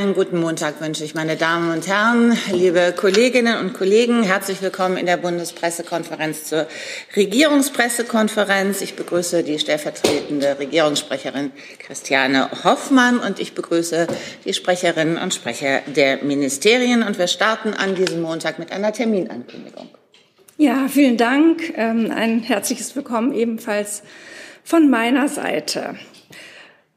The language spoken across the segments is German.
Einen guten Montag wünsche ich, meine Damen und Herren, liebe Kolleginnen und Kollegen. Herzlich willkommen in der Bundespressekonferenz zur Regierungspressekonferenz. Ich begrüße die stellvertretende Regierungssprecherin Christiane Hoffmann und ich begrüße die Sprecherinnen und Sprecher der Ministerien. Und wir starten an diesem Montag mit einer Terminankündigung. Ja, vielen Dank. Ähm, ein herzliches Willkommen ebenfalls von meiner Seite.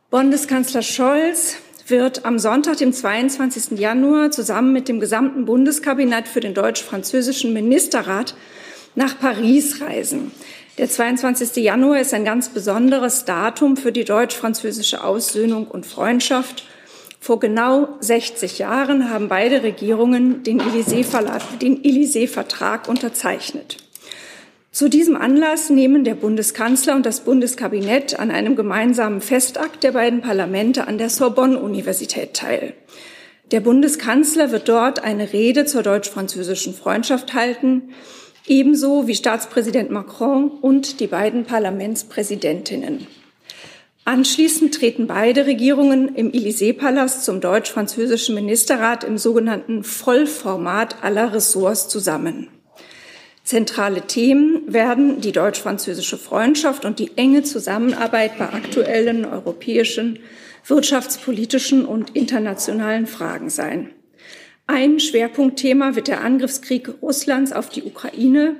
Bundeskanzler Scholz wird am Sonntag, dem 22. Januar, zusammen mit dem gesamten Bundeskabinett für den deutsch-französischen Ministerrat nach Paris reisen. Der 22. Januar ist ein ganz besonderes Datum für die deutsch-französische Aussöhnung und Freundschaft. Vor genau 60 Jahren haben beide Regierungen den Élysée-Vertrag unterzeichnet. Zu diesem Anlass nehmen der Bundeskanzler und das Bundeskabinett an einem gemeinsamen Festakt der beiden Parlamente an der Sorbonne-Universität teil. Der Bundeskanzler wird dort eine Rede zur deutsch-französischen Freundschaft halten, ebenso wie Staatspräsident Macron und die beiden Parlamentspräsidentinnen. Anschließend treten beide Regierungen im Élysée-Palast zum deutsch-französischen Ministerrat im sogenannten Vollformat aller Ressorts zusammen. Zentrale Themen werden die deutsch-französische Freundschaft und die enge Zusammenarbeit bei aktuellen europäischen, wirtschaftspolitischen und internationalen Fragen sein. Ein Schwerpunktthema wird der Angriffskrieg Russlands auf die Ukraine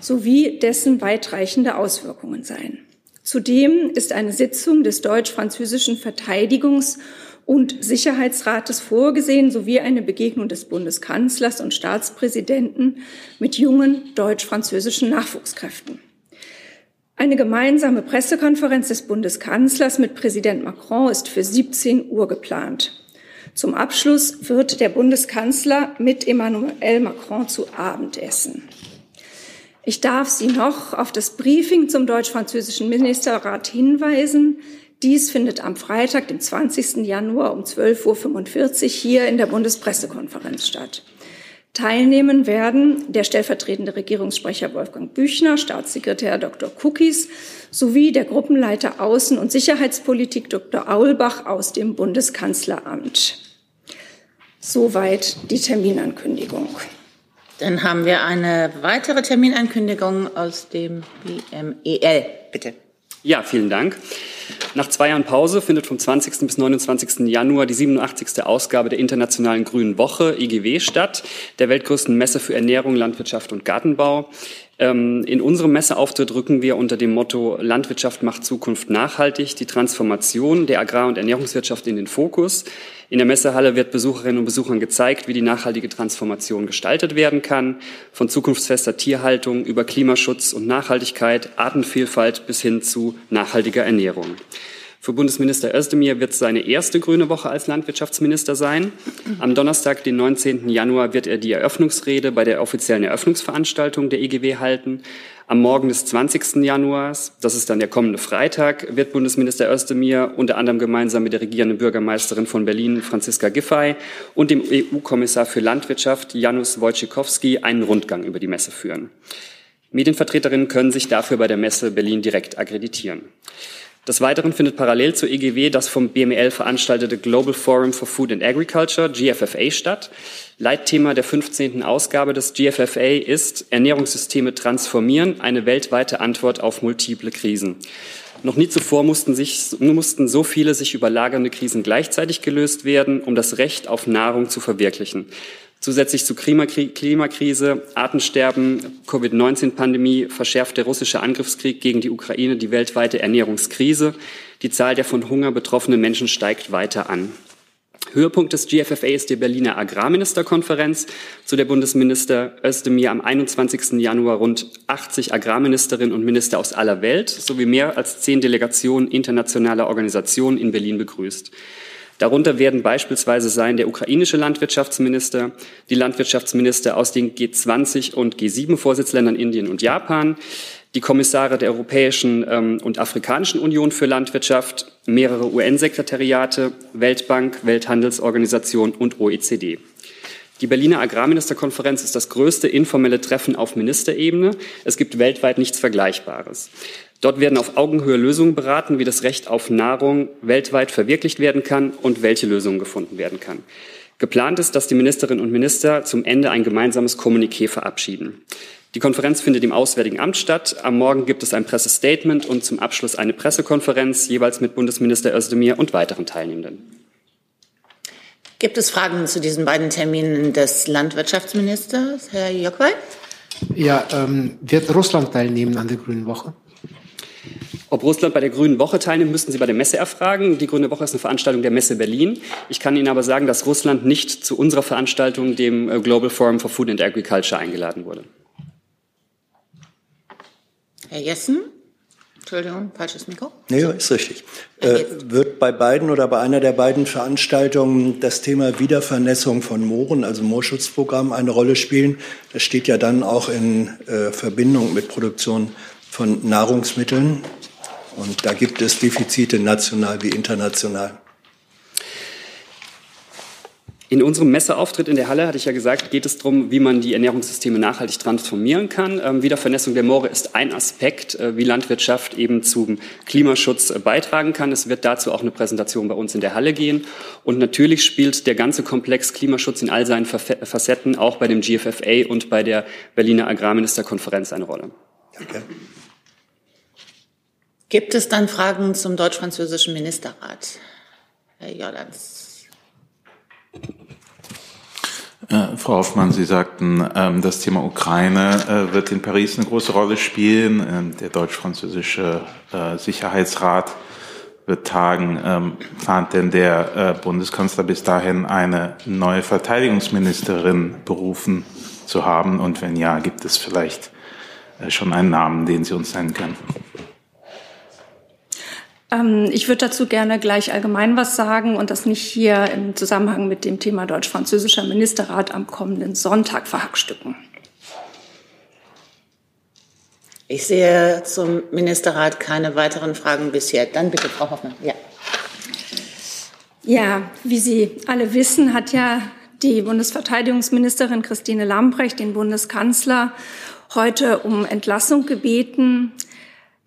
sowie dessen weitreichende Auswirkungen sein. Zudem ist eine Sitzung des deutsch-französischen Verteidigungs- und Sicherheitsrates vorgesehen, sowie eine Begegnung des Bundeskanzlers und Staatspräsidenten mit jungen deutsch-französischen Nachwuchskräften. Eine gemeinsame Pressekonferenz des Bundeskanzlers mit Präsident Macron ist für 17 Uhr geplant. Zum Abschluss wird der Bundeskanzler mit Emmanuel Macron zu Abend essen. Ich darf Sie noch auf das Briefing zum deutsch-französischen Ministerrat hinweisen, dies findet am Freitag, dem 20. Januar um 12.45 Uhr hier in der Bundespressekonferenz statt. Teilnehmen werden der stellvertretende Regierungssprecher Wolfgang Büchner, Staatssekretär Dr. Cookies sowie der Gruppenleiter Außen- und Sicherheitspolitik Dr. Aulbach aus dem Bundeskanzleramt. Soweit die Terminankündigung. Dann haben wir eine weitere Terminankündigung aus dem BMEL. Bitte. Ja, vielen Dank. Nach zwei Jahren Pause findet vom 20. bis 29. Januar die 87. Ausgabe der Internationalen Grünen Woche, IGW, statt, der weltgrößten Messe für Ernährung, Landwirtschaft und Gartenbau. Ähm, in unserem Messeauftritt rücken wir unter dem Motto Landwirtschaft macht Zukunft nachhaltig die Transformation der Agrar- und Ernährungswirtschaft in den Fokus. In der Messehalle wird Besucherinnen und Besuchern gezeigt, wie die nachhaltige Transformation gestaltet werden kann, von zukunftsfester Tierhaltung über Klimaschutz und Nachhaltigkeit, Artenvielfalt bis hin zu nachhaltiger Ernährung. Für Bundesminister Özdemir wird es seine erste grüne Woche als Landwirtschaftsminister sein. Am Donnerstag, den 19. Januar, wird er die Eröffnungsrede bei der offiziellen Eröffnungsveranstaltung der EGW halten. Am Morgen des 20. Januars, das ist dann der kommende Freitag, wird Bundesminister Özdemir unter anderem gemeinsam mit der regierenden Bürgermeisterin von Berlin, Franziska Giffey, und dem EU-Kommissar für Landwirtschaft, Janusz Wojciechowski, einen Rundgang über die Messe führen. Medienvertreterinnen können sich dafür bei der Messe Berlin direkt akkreditieren. Des Weiteren findet parallel zur EGW das vom BML veranstaltete Global Forum for Food and Agriculture, GFFA, statt. Leitthema der 15. Ausgabe des GFFA ist Ernährungssysteme transformieren, eine weltweite Antwort auf multiple Krisen. Noch nie zuvor mussten, sich, mussten so viele sich überlagernde Krisen gleichzeitig gelöst werden, um das Recht auf Nahrung zu verwirklichen. Zusätzlich zu Klimakrise, Artensterben, Covid-19-Pandemie verschärft der russische Angriffskrieg gegen die Ukraine die weltweite Ernährungskrise. Die Zahl der von Hunger betroffenen Menschen steigt weiter an. Höhepunkt des GFFA ist die Berliner Agrarministerkonferenz, zu der Bundesminister Özdemir am 21. Januar rund 80 Agrarministerinnen und Minister aus aller Welt sowie mehr als zehn Delegationen internationaler Organisationen in Berlin begrüßt. Darunter werden beispielsweise sein der ukrainische Landwirtschaftsminister, die Landwirtschaftsminister aus den G20 und G7-Vorsitzländern Indien und Japan, die Kommissare der Europäischen ähm, und Afrikanischen Union für Landwirtschaft, mehrere UN-Sekretariate, Weltbank, Welthandelsorganisation und OECD. Die Berliner Agrarministerkonferenz ist das größte informelle Treffen auf Ministerebene. Es gibt weltweit nichts Vergleichbares. Dort werden auf Augenhöhe Lösungen beraten, wie das Recht auf Nahrung weltweit verwirklicht werden kann und welche Lösungen gefunden werden kann. Geplant ist, dass die Ministerinnen und Minister zum Ende ein gemeinsames Kommuniqué verabschieden. Die Konferenz findet im Auswärtigen Amt statt. Am Morgen gibt es ein Pressestatement und zum Abschluss eine Pressekonferenz, jeweils mit Bundesminister Özdemir und weiteren Teilnehmenden. Gibt es Fragen zu diesen beiden Terminen des Landwirtschaftsministers, Herr Jockwey? Ja, ähm, wird Russland teilnehmen an der Grünen Woche? Ob Russland bei der Grünen Woche teilnimmt, müssten Sie bei der Messe erfragen. Die Grüne Woche ist eine Veranstaltung der Messe Berlin. Ich kann Ihnen aber sagen, dass Russland nicht zu unserer Veranstaltung, dem äh, Global Forum for Food and Agriculture, eingeladen wurde. Herr Jessen? Entschuldigung, falsches Mikro. Nee, ist richtig. Äh, wird bei beiden oder bei einer der beiden Veranstaltungen das Thema Wiedervernässung von Mooren, also Moorschutzprogramm, eine Rolle spielen? Das steht ja dann auch in äh, Verbindung mit Produktion von Nahrungsmitteln. Und da gibt es Defizite national wie international. In unserem Messeauftritt in der Halle, hatte ich ja gesagt, geht es darum, wie man die Ernährungssysteme nachhaltig transformieren kann. Ähm, Wiedervernässung der Moore ist ein Aspekt, äh, wie Landwirtschaft eben zum Klimaschutz äh, beitragen kann. Es wird dazu auch eine Präsentation bei uns in der Halle gehen. Und natürlich spielt der ganze Komplex Klimaschutz in all seinen Facetten auch bei dem GFFA und bei der Berliner Agrarministerkonferenz eine Rolle. Danke. Gibt es dann Fragen zum deutsch-französischen Ministerrat? Herr Jordans. Äh, Frau Hoffmann, Sie sagten, ähm, das Thema Ukraine äh, wird in Paris eine große Rolle spielen. Ähm, der deutsch-französische äh, Sicherheitsrat wird tagen. Ähm, plant denn der äh, Bundeskanzler bis dahin eine neue Verteidigungsministerin berufen zu haben? Und wenn ja, gibt es vielleicht äh, schon einen Namen, den Sie uns nennen können? Ähm, ich würde dazu gerne gleich allgemein was sagen und das nicht hier im Zusammenhang mit dem Thema deutsch-französischer Ministerrat am kommenden Sonntag verhackstücken. Ich sehe zum Ministerrat keine weiteren Fragen bisher. Dann bitte, Frau Hoffmann. Ja. Ja, wie Sie alle wissen, hat ja die Bundesverteidigungsministerin Christine Lambrecht den Bundeskanzler heute um Entlassung gebeten.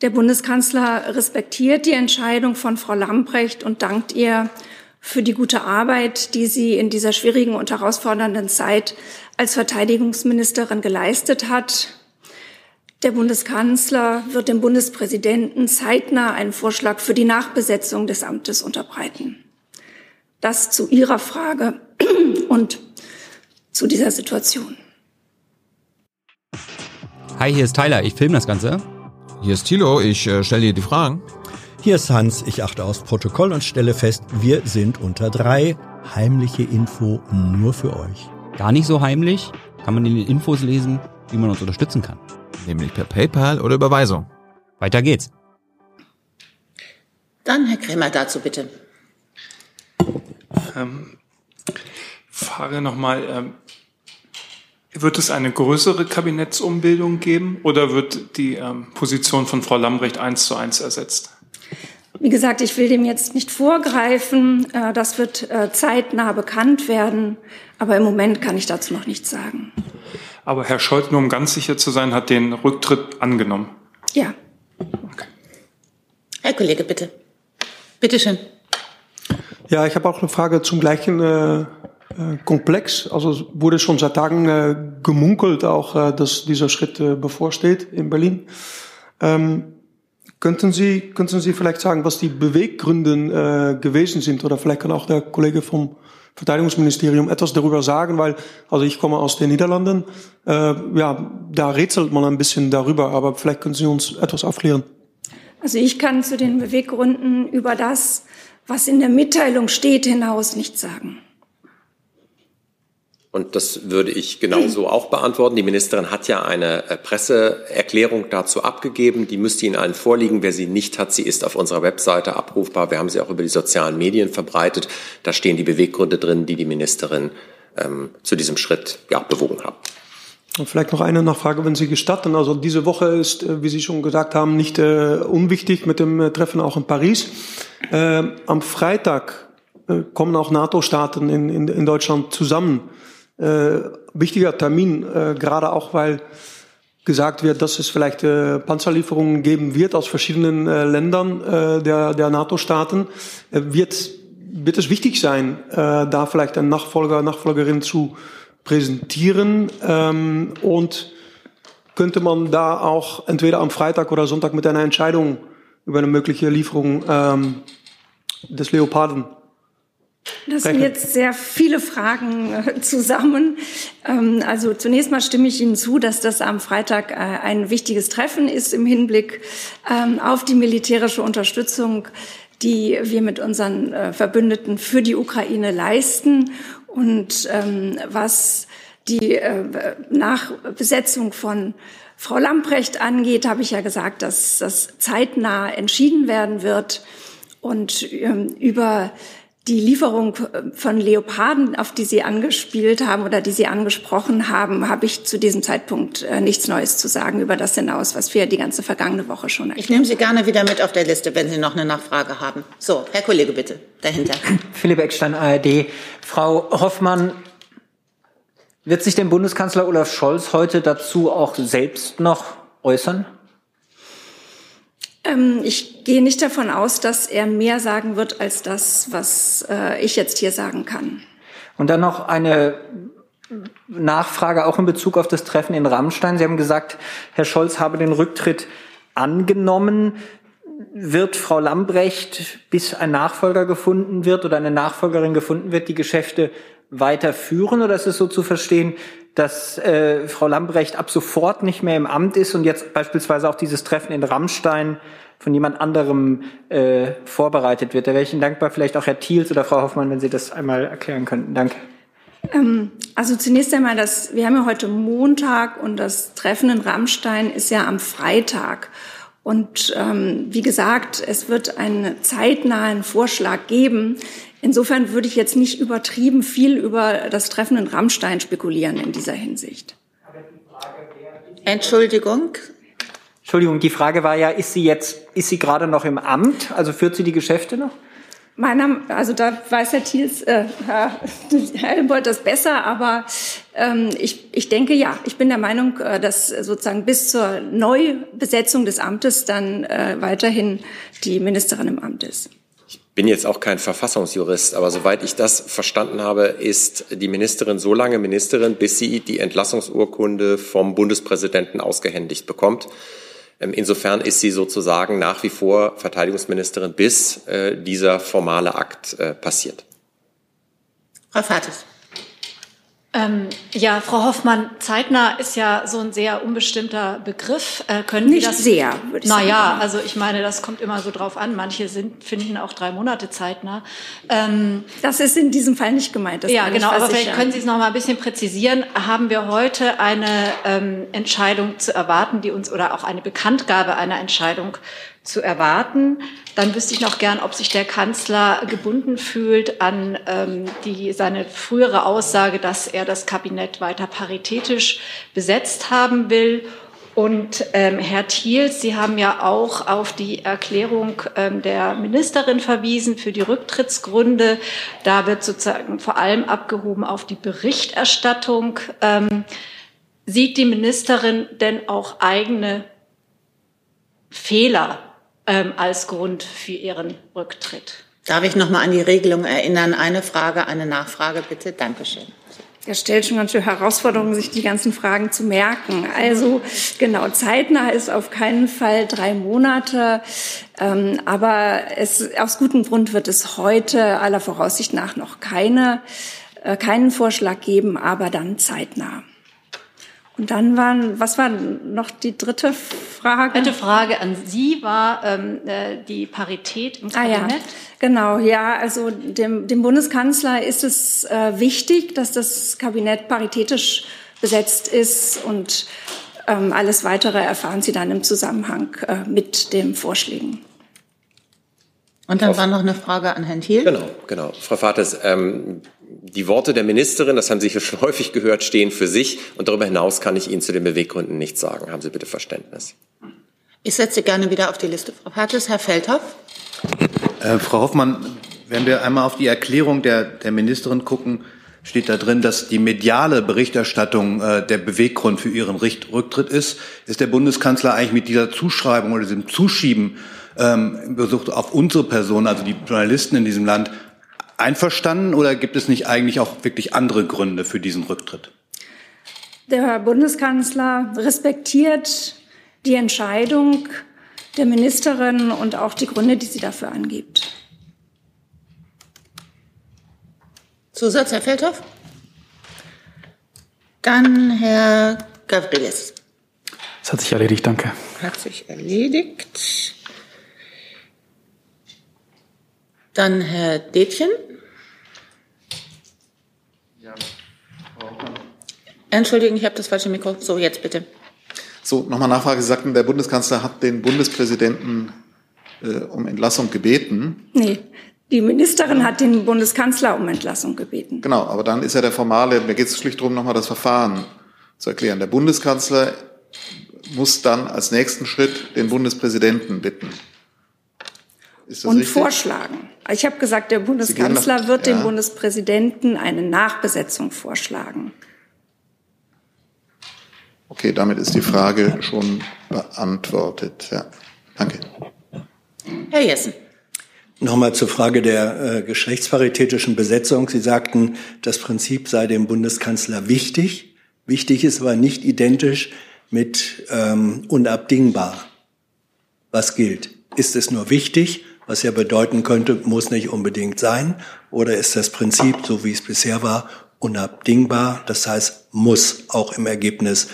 Der Bundeskanzler respektiert die Entscheidung von Frau Lambrecht und dankt ihr für die gute Arbeit, die sie in dieser schwierigen und herausfordernden Zeit als Verteidigungsministerin geleistet hat. Der Bundeskanzler wird dem Bundespräsidenten zeitnah einen Vorschlag für die Nachbesetzung des Amtes unterbreiten. Das zu Ihrer Frage und zu dieser Situation. Hi, hier ist Tyler, ich filme das Ganze. Hier ist Thilo, ich äh, stelle dir die Fragen. Hier ist Hans, ich achte aufs Protokoll und stelle fest, wir sind unter drei. Heimliche Info nur für euch. Gar nicht so heimlich, kann man in den Infos lesen, wie man uns unterstützen kann. Nämlich per PayPal oder Überweisung. Weiter geht's. Dann Herr Krämer dazu bitte. Ähm, Frage nochmal, ähm, wird es eine größere Kabinettsumbildung geben oder wird die ähm, Position von Frau Lambrecht eins zu eins ersetzt? Wie gesagt, ich will dem jetzt nicht vorgreifen. Äh, das wird äh, zeitnah bekannt werden. Aber im Moment kann ich dazu noch nichts sagen. Aber Herr Scholz, nur um ganz sicher zu sein, hat den Rücktritt angenommen. Ja. Okay. Herr Kollege, bitte. Bitte schön. Ja, ich habe auch eine Frage zum gleichen äh, äh, komplex. Also wurde schon seit Tagen äh, gemunkelt, auch äh, dass dieser Schritt äh, bevorsteht in Berlin. Ähm, könnten Sie könnten Sie vielleicht sagen, was die Beweggründe äh, gewesen sind, oder vielleicht kann auch der Kollege vom Verteidigungsministerium etwas darüber sagen, weil also ich komme aus den Niederlanden. Äh, ja, da rätselt man ein bisschen darüber, aber vielleicht können Sie uns etwas aufklären. Also ich kann zu den Beweggründen über das, was in der Mitteilung steht, hinaus nichts sagen. Und das würde ich genauso auch beantworten. Die Ministerin hat ja eine äh, Presseerklärung dazu abgegeben. Die müsste Ihnen allen vorliegen. Wer sie nicht hat, sie ist auf unserer Webseite abrufbar. Wir haben sie auch über die sozialen Medien verbreitet. Da stehen die Beweggründe drin, die die Ministerin ähm, zu diesem Schritt ja, bewogen haben. Und vielleicht noch eine Nachfrage, wenn Sie gestatten. Also diese Woche ist, äh, wie Sie schon gesagt haben, nicht äh, unwichtig mit dem äh, Treffen auch in Paris. Äh, am Freitag kommen auch NATO-Staaten in, in, in Deutschland zusammen. Äh, wichtiger Termin, äh, gerade auch weil gesagt wird, dass es vielleicht äh, Panzerlieferungen geben wird aus verschiedenen äh, Ländern äh, der, der NATO-Staaten, äh, wird, wird es wichtig sein, äh, da vielleicht einen Nachfolger, Nachfolgerin zu präsentieren ähm, und könnte man da auch entweder am Freitag oder Sonntag mit einer Entscheidung über eine mögliche Lieferung ähm, des Leoparden das sind jetzt sehr viele Fragen äh, zusammen. Ähm, also zunächst mal stimme ich Ihnen zu, dass das am Freitag äh, ein wichtiges Treffen ist im Hinblick ähm, auf die militärische Unterstützung, die wir mit unseren äh, Verbündeten für die Ukraine leisten und ähm, was die Nachbesetzung von Frau Lamprecht angeht, habe ich ja gesagt, dass das zeitnah entschieden werden wird und über die Lieferung von Leoparden, auf die Sie angespielt haben oder die Sie angesprochen haben, habe ich zu diesem Zeitpunkt äh, nichts Neues zu sagen über das hinaus, was wir die ganze vergangene Woche schon erklärt. Ich nehme Sie gerne wieder mit auf der Liste, wenn Sie noch eine Nachfrage haben. So, Herr Kollege, bitte, dahinter. Philipp Eckstein, ARD. Frau Hoffmann, wird sich denn Bundeskanzler Olaf Scholz heute dazu auch selbst noch äußern? Ähm, ich gehe nicht davon aus, dass er mehr sagen wird als das, was äh, ich jetzt hier sagen kann. Und dann noch eine Nachfrage auch in Bezug auf das Treffen in Rammstein. Sie haben gesagt, Herr Scholz habe den Rücktritt angenommen. Wird Frau Lambrecht, bis ein Nachfolger gefunden wird oder eine Nachfolgerin gefunden wird, die Geschäfte weiterführen? Oder ist es so zu verstehen, dass äh, Frau Lambrecht ab sofort nicht mehr im Amt ist und jetzt beispielsweise auch dieses Treffen in Rammstein von jemand anderem äh, vorbereitet wird. Da wäre ich Ihnen dankbar, vielleicht auch Herr Thiels oder Frau Hoffmann, wenn Sie das einmal erklären könnten. Danke. Ähm, also zunächst einmal, das, wir haben ja heute Montag und das Treffen in Rammstein ist ja am Freitag. Und ähm, wie gesagt, es wird einen zeitnahen Vorschlag geben. Insofern würde ich jetzt nicht übertrieben viel über das Treffen in Rammstein spekulieren in dieser Hinsicht. Entschuldigung. Entschuldigung, die Frage war ja, ist sie jetzt, ist sie gerade noch im Amt? Also führt sie die Geschäfte noch? Meiner, also da weiß Herr Thiels, äh, Herr Helmbold das besser, aber ähm, ich, ich denke ja, ich bin der Meinung, äh, dass sozusagen bis zur Neubesetzung des Amtes dann äh, weiterhin die Ministerin im Amt ist bin jetzt auch kein Verfassungsjurist, aber soweit ich das verstanden habe, ist die Ministerin so lange Ministerin, bis sie die Entlassungsurkunde vom Bundespräsidenten ausgehändigt bekommt. Ähm, insofern ist sie sozusagen nach wie vor Verteidigungsministerin, bis äh, dieser formale Akt äh, passiert. Frau Fates. Ähm, ja, Frau Hoffmann, zeitnah ist ja so ein sehr unbestimmter Begriff. Äh, können Nicht Sie das? sehr, würde ich na sagen. Naja, also ich meine, das kommt immer so drauf an. Manche sind, finden auch drei Monate zeitnah. Ähm, das ist in diesem Fall nicht gemeint. ja, genau. Aber vielleicht können Sie es noch mal ein bisschen präzisieren. Haben wir heute eine ähm, Entscheidung zu erwarten, die uns oder auch eine Bekanntgabe einer Entscheidung zu erwarten. Dann wüsste ich noch gern, ob sich der Kanzler gebunden fühlt an ähm, die, seine frühere Aussage, dass er das Kabinett weiter paritätisch besetzt haben will. Und ähm, Herr Thiels, Sie haben ja auch auf die Erklärung ähm, der Ministerin verwiesen für die Rücktrittsgründe. Da wird sozusagen vor allem abgehoben auf die Berichterstattung. Ähm, sieht die Ministerin denn auch eigene Fehler ähm, als Grund für ihren Rücktritt. Darf ich noch mal an die Regelung erinnern? Eine Frage, eine Nachfrage, bitte. Dankeschön. Er stellt schon ganz schön Herausforderungen, sich die ganzen Fragen zu merken. Also genau, zeitnah ist auf keinen Fall drei Monate, ähm, aber es, aus gutem Grund wird es heute aller Voraussicht nach noch keine, äh, keinen Vorschlag geben, aber dann zeitnah. Und dann waren, was war noch die dritte Frage? Dritte Frage an Sie war ähm, äh, die Parität im Kabinett. Ah, ja. Genau, ja, also dem, dem Bundeskanzler ist es äh, wichtig, dass das Kabinett paritätisch besetzt ist und ähm, alles Weitere erfahren Sie dann im Zusammenhang äh, mit den Vorschlägen. Und dann war noch eine Frage an Herrn Thiel. Genau, genau. Frau Vates, ähm, die Worte der Ministerin, das haben Sie hier schon häufig gehört, stehen für sich. Und darüber hinaus kann ich Ihnen zu den Beweggründen nichts sagen. Haben Sie bitte Verständnis. Ich setze gerne wieder auf die Liste. Frau Pates, Herr Feldhoff. Äh, Frau Hoffmann, wenn wir einmal auf die Erklärung der, der Ministerin gucken, steht da drin, dass die mediale Berichterstattung äh, der Beweggrund für ihren Rücktritt ist. Ist der Bundeskanzler eigentlich mit dieser Zuschreibung oder diesem Zuschieben ähm, auf unsere Person, also die Journalisten in diesem Land, einverstanden oder gibt es nicht eigentlich auch wirklich andere Gründe für diesen Rücktritt? Der Bundeskanzler respektiert die Entscheidung der Ministerin und auch die Gründe, die sie dafür angibt. Zusatz, Herr Feldhoff? Dann Herr Gavrilis. Das hat sich erledigt, danke. Hat sich erledigt. Dann Herr Detjen. Entschuldigung, ich habe das falsche Mikro. So, jetzt bitte. So, nochmal Nachfrage. Sie sagten, der Bundeskanzler hat den Bundespräsidenten äh, um Entlassung gebeten. Nee, die Ministerin hat den Bundeskanzler um Entlassung gebeten. Genau, aber dann ist ja der formale, mir geht es schlicht darum, nochmal das Verfahren zu erklären. Der Bundeskanzler muss dann als nächsten Schritt den Bundespräsidenten bitten. Ist das und richtig? vorschlagen. Ich habe gesagt, der Bundeskanzler nach, wird ja. dem Bundespräsidenten eine Nachbesetzung vorschlagen. Okay, damit ist die Frage schon beantwortet. Ja, danke. Herr Jessen. Nochmal zur Frage der äh, geschlechtsparitätischen Besetzung. Sie sagten, das Prinzip sei dem Bundeskanzler wichtig. Wichtig ist aber nicht identisch mit ähm, unabdingbar. Was gilt? Ist es nur wichtig, was ja bedeuten könnte, muss nicht unbedingt sein? Oder ist das Prinzip, so wie es bisher war, unabdingbar? Das heißt, muss auch im Ergebnis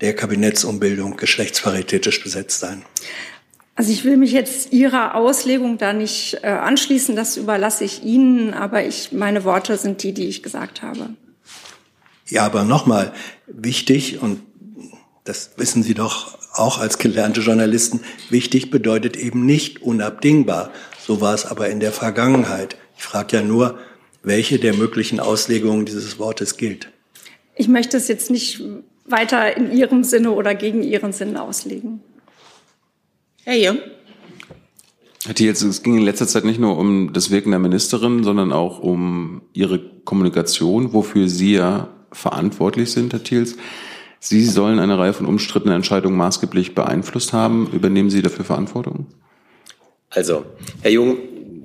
der Kabinettsumbildung geschlechtsparitätisch besetzt sein? Also ich will mich jetzt Ihrer Auslegung da nicht äh, anschließen, das überlasse ich Ihnen, aber ich, meine Worte sind die, die ich gesagt habe. Ja, aber nochmal wichtig, und das wissen Sie doch auch als gelernte Journalisten, wichtig bedeutet eben nicht unabdingbar. So war es aber in der Vergangenheit. Ich frage ja nur, welche der möglichen Auslegungen dieses Wortes gilt. Ich möchte es jetzt nicht weiter in Ihrem Sinne oder gegen Ihren Sinn auslegen. Herr Jung. Herr Thiels, es ging in letzter Zeit nicht nur um das Wirken der Ministerin, sondern auch um Ihre Kommunikation, wofür Sie ja verantwortlich sind, Herr Thiels. Sie sollen eine Reihe von umstrittenen Entscheidungen maßgeblich beeinflusst haben. Übernehmen Sie dafür Verantwortung? Also, Herr Jung,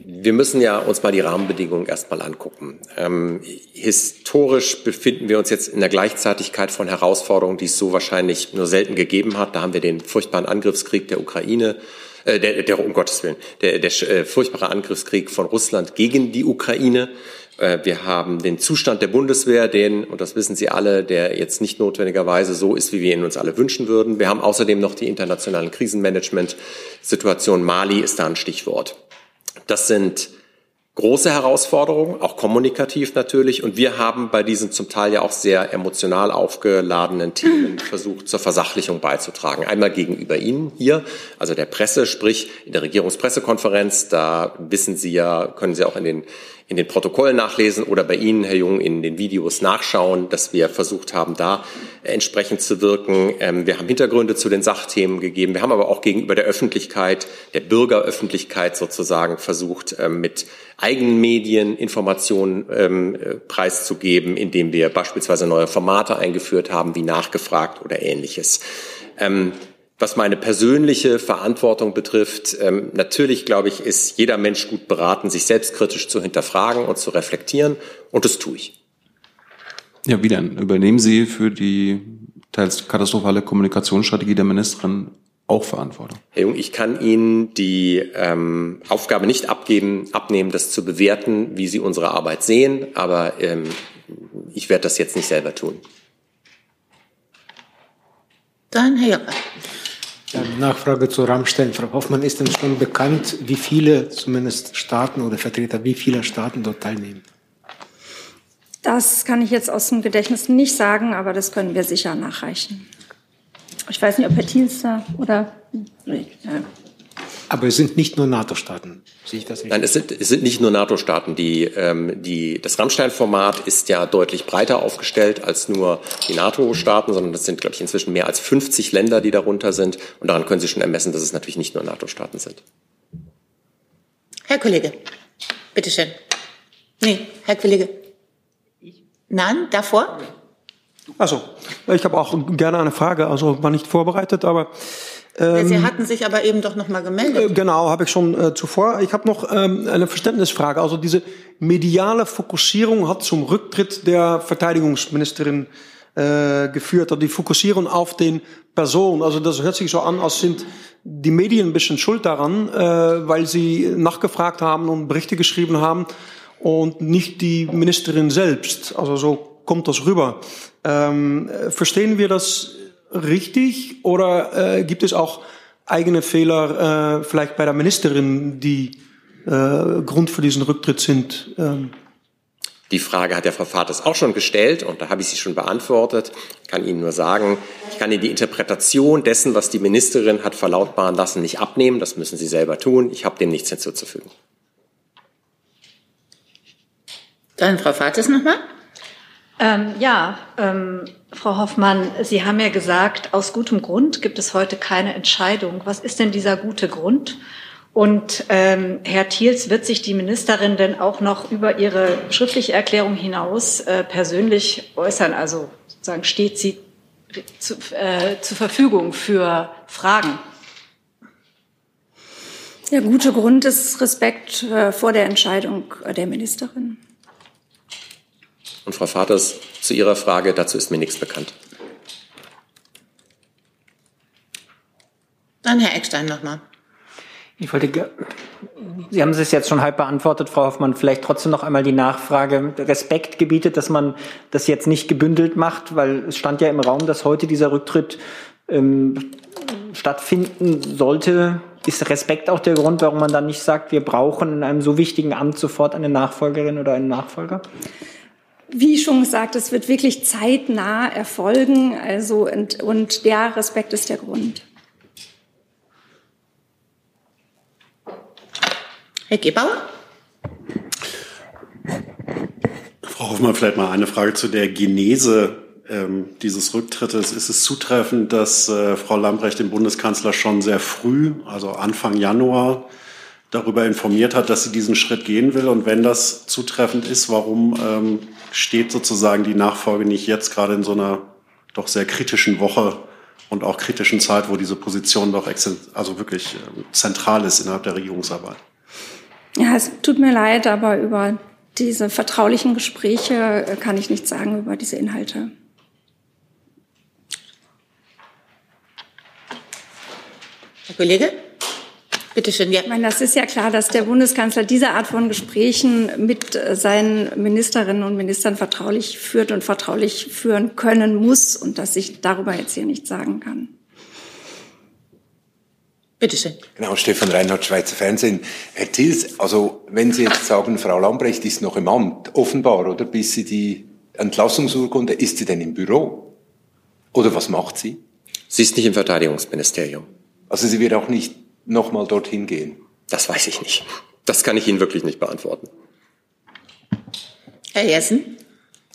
wir müssen ja uns mal die Rahmenbedingungen erstmal angucken. Ähm, historisch befinden wir uns jetzt in der Gleichzeitigkeit von Herausforderungen, die es so wahrscheinlich nur selten gegeben hat. Da haben wir den furchtbaren Angriffskrieg der Ukraine, äh, der, der, um Gottes Willen, der, der äh, furchtbare Angriffskrieg von Russland gegen die Ukraine. Äh, wir haben den Zustand der Bundeswehr, den, und das wissen Sie alle, der jetzt nicht notwendigerweise so ist, wie wir ihn uns alle wünschen würden. Wir haben außerdem noch die internationalen Krisenmanagement-Situationen. Mali ist da ein Stichwort. Das sind große Herausforderungen, auch kommunikativ natürlich. Und wir haben bei diesen zum Teil ja auch sehr emotional aufgeladenen Themen versucht, zur Versachlichung beizutragen. Einmal gegenüber Ihnen hier, also der Presse, sprich in der Regierungspressekonferenz. Da wissen Sie ja, können Sie auch in den in den Protokollen nachlesen oder bei Ihnen, Herr Jung, in den Videos nachschauen, dass wir versucht haben, da entsprechend zu wirken. Ähm, wir haben Hintergründe zu den Sachthemen gegeben. Wir haben aber auch gegenüber der Öffentlichkeit, der Bürgeröffentlichkeit sozusagen versucht, ähm, mit eigenen Medien Informationen ähm, äh, preiszugeben, indem wir beispielsweise neue Formate eingeführt haben, wie nachgefragt oder ähnliches. Was meine persönliche Verantwortung betrifft, ähm, natürlich glaube ich, ist jeder Mensch gut beraten, sich selbstkritisch zu hinterfragen und zu reflektieren. Und das tue ich. Ja, wie denn? Übernehmen Sie für die teils katastrophale Kommunikationsstrategie der Ministerin auch Verantwortung? Herr Jung, ich kann Ihnen die ähm, Aufgabe nicht abgeben, abnehmen, das zu bewerten, wie Sie unsere Arbeit sehen. Aber ähm, ich werde das jetzt nicht selber tun. Dann Herr Joppa. Ja, Nachfrage zu Rammstein. Frau Hoffmann, ist denn schon bekannt, wie viele zumindest Staaten oder Vertreter, wie viele Staaten dort teilnehmen? Das kann ich jetzt aus dem Gedächtnis nicht sagen, aber das können wir sicher nachreichen. Ich weiß nicht, ob Herr Thiels da oder. Nee. Aber es sind nicht nur NATO-Staaten. Sehe ich das richtig? Nein, es sind, es sind nicht nur NATO-Staaten. Die, ähm, die, das Rammstein-Format ist ja deutlich breiter aufgestellt als nur die NATO-Staaten, sondern das sind, glaube ich, inzwischen mehr als 50 Länder, die darunter sind. Und daran können Sie schon ermessen, dass es natürlich nicht nur NATO-Staaten sind. Herr Kollege, bitteschön. Nee, Herr Kollege. Nein, davor? Also, ich habe auch gerne eine Frage. Also war nicht vorbereitet, aber ähm, Sie hatten sich aber eben doch noch mal gemeldet. Äh, genau, habe ich schon äh, zuvor. Ich habe noch ähm, eine Verständnisfrage. Also diese mediale Fokussierung hat zum Rücktritt der Verteidigungsministerin äh, geführt. Also die Fokussierung auf den Person. Also das hört sich so an, als sind die Medien ein bisschen schuld daran, äh, weil sie nachgefragt haben und Berichte geschrieben haben und nicht die Ministerin selbst. Also so kommt das rüber. Ähm, verstehen wir das richtig oder äh, gibt es auch eigene Fehler äh, vielleicht bei der Ministerin, die äh, Grund für diesen Rücktritt sind? Ähm? Die Frage hat der Frau Vaters auch schon gestellt und da habe ich sie schon beantwortet. Ich kann Ihnen nur sagen, ich kann Ihnen die Interpretation dessen, was die Ministerin hat verlautbaren lassen, nicht abnehmen. Das müssen Sie selber tun. Ich habe dem nichts hinzuzufügen. Dann Frau Fates nochmal. Ähm, ja, ähm, Frau Hoffmann, Sie haben ja gesagt, aus gutem Grund gibt es heute keine Entscheidung. Was ist denn dieser gute Grund? Und ähm, Herr Thiels, wird sich die Ministerin denn auch noch über ihre schriftliche Erklärung hinaus äh, persönlich äußern? Also sozusagen steht sie zu, äh, zur Verfügung für Fragen? Der gute Grund ist Respekt äh, vor der Entscheidung der Ministerin. Und Frau Vaters, zu Ihrer Frage, dazu ist mir nichts bekannt. Dann Herr Eckstein nochmal. Ich wollte, Sie haben es jetzt schon halb beantwortet, Frau Hoffmann. Vielleicht trotzdem noch einmal die Nachfrage. Respekt gebietet, dass man das jetzt nicht gebündelt macht, weil es stand ja im Raum, dass heute dieser Rücktritt ähm, stattfinden sollte. Ist Respekt auch der Grund, warum man dann nicht sagt, wir brauchen in einem so wichtigen Amt sofort eine Nachfolgerin oder einen Nachfolger? Wie schon gesagt, es wird wirklich zeitnah erfolgen. Also, und, und der Respekt ist der Grund. Herr Gebauer? Frau Hoffmann, vielleicht mal eine Frage zu der Genese ähm, dieses Rücktrittes. Ist es zutreffend, dass äh, Frau Lambrecht den Bundeskanzler schon sehr früh, also Anfang Januar, darüber informiert hat, dass sie diesen Schritt gehen will? Und wenn das zutreffend ist, warum ähm, steht sozusagen die Nachfolge nicht jetzt gerade in so einer doch sehr kritischen Woche und auch kritischen Zeit, wo diese Position doch also wirklich ähm, zentral ist innerhalb der Regierungsarbeit? Ja, es tut mir leid, aber über diese vertraulichen Gespräche äh, kann ich nichts sagen über diese Inhalte. Herr Kollege? Bitte schön, ja. Ich meine, das ist ja klar, dass der Bundeskanzler diese Art von Gesprächen mit äh, seinen Ministerinnen und Ministern vertraulich führt und vertraulich führen können muss und dass ich darüber jetzt hier nichts sagen kann. Bitte schön. Genau, Stefan Reinhardt, Schweizer Fernsehen. Herr Tils, also wenn Sie jetzt sagen, Frau Lambrecht ist noch im Amt, offenbar, oder bis sie die Entlassungsurkunde, ist sie denn im Büro? Oder was macht sie? Sie ist nicht im Verteidigungsministerium. Also sie wird auch nicht nochmal dorthin gehen? Das weiß ich nicht. Das kann ich Ihnen wirklich nicht beantworten. Herr Jessen?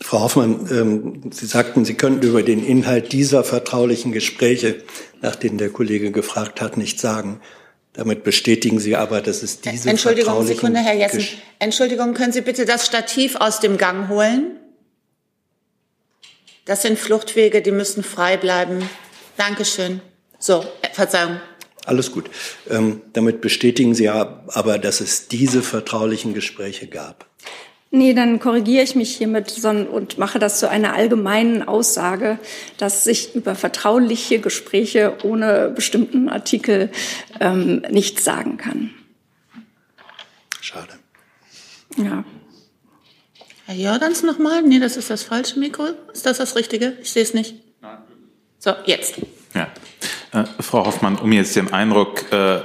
Frau Hoffmann, ähm, Sie sagten, Sie könnten über den Inhalt dieser vertraulichen Gespräche, nach denen der Kollege gefragt hat, nichts sagen. Damit bestätigen Sie aber, dass es diese Entschuldigung, Sekunde, Herr Jessen. Gesch Entschuldigung, können Sie bitte das Stativ aus dem Gang holen? Das sind Fluchtwege, die müssen frei bleiben. Dankeschön. So, Verzeihung. Alles gut. Ähm, damit bestätigen Sie aber, dass es diese vertraulichen Gespräche gab. Nee, dann korrigiere ich mich hiermit und mache das zu einer allgemeinen Aussage, dass ich über vertrauliche Gespräche ohne bestimmten Artikel ähm, nichts sagen kann. Schade. Ja. Herr Jordans nochmal? Nee, das ist das falsche Mikro. Ist das das Richtige? Ich sehe es nicht. So, jetzt. Ja. Äh, Frau Hoffmann, um jetzt den Eindruck äh,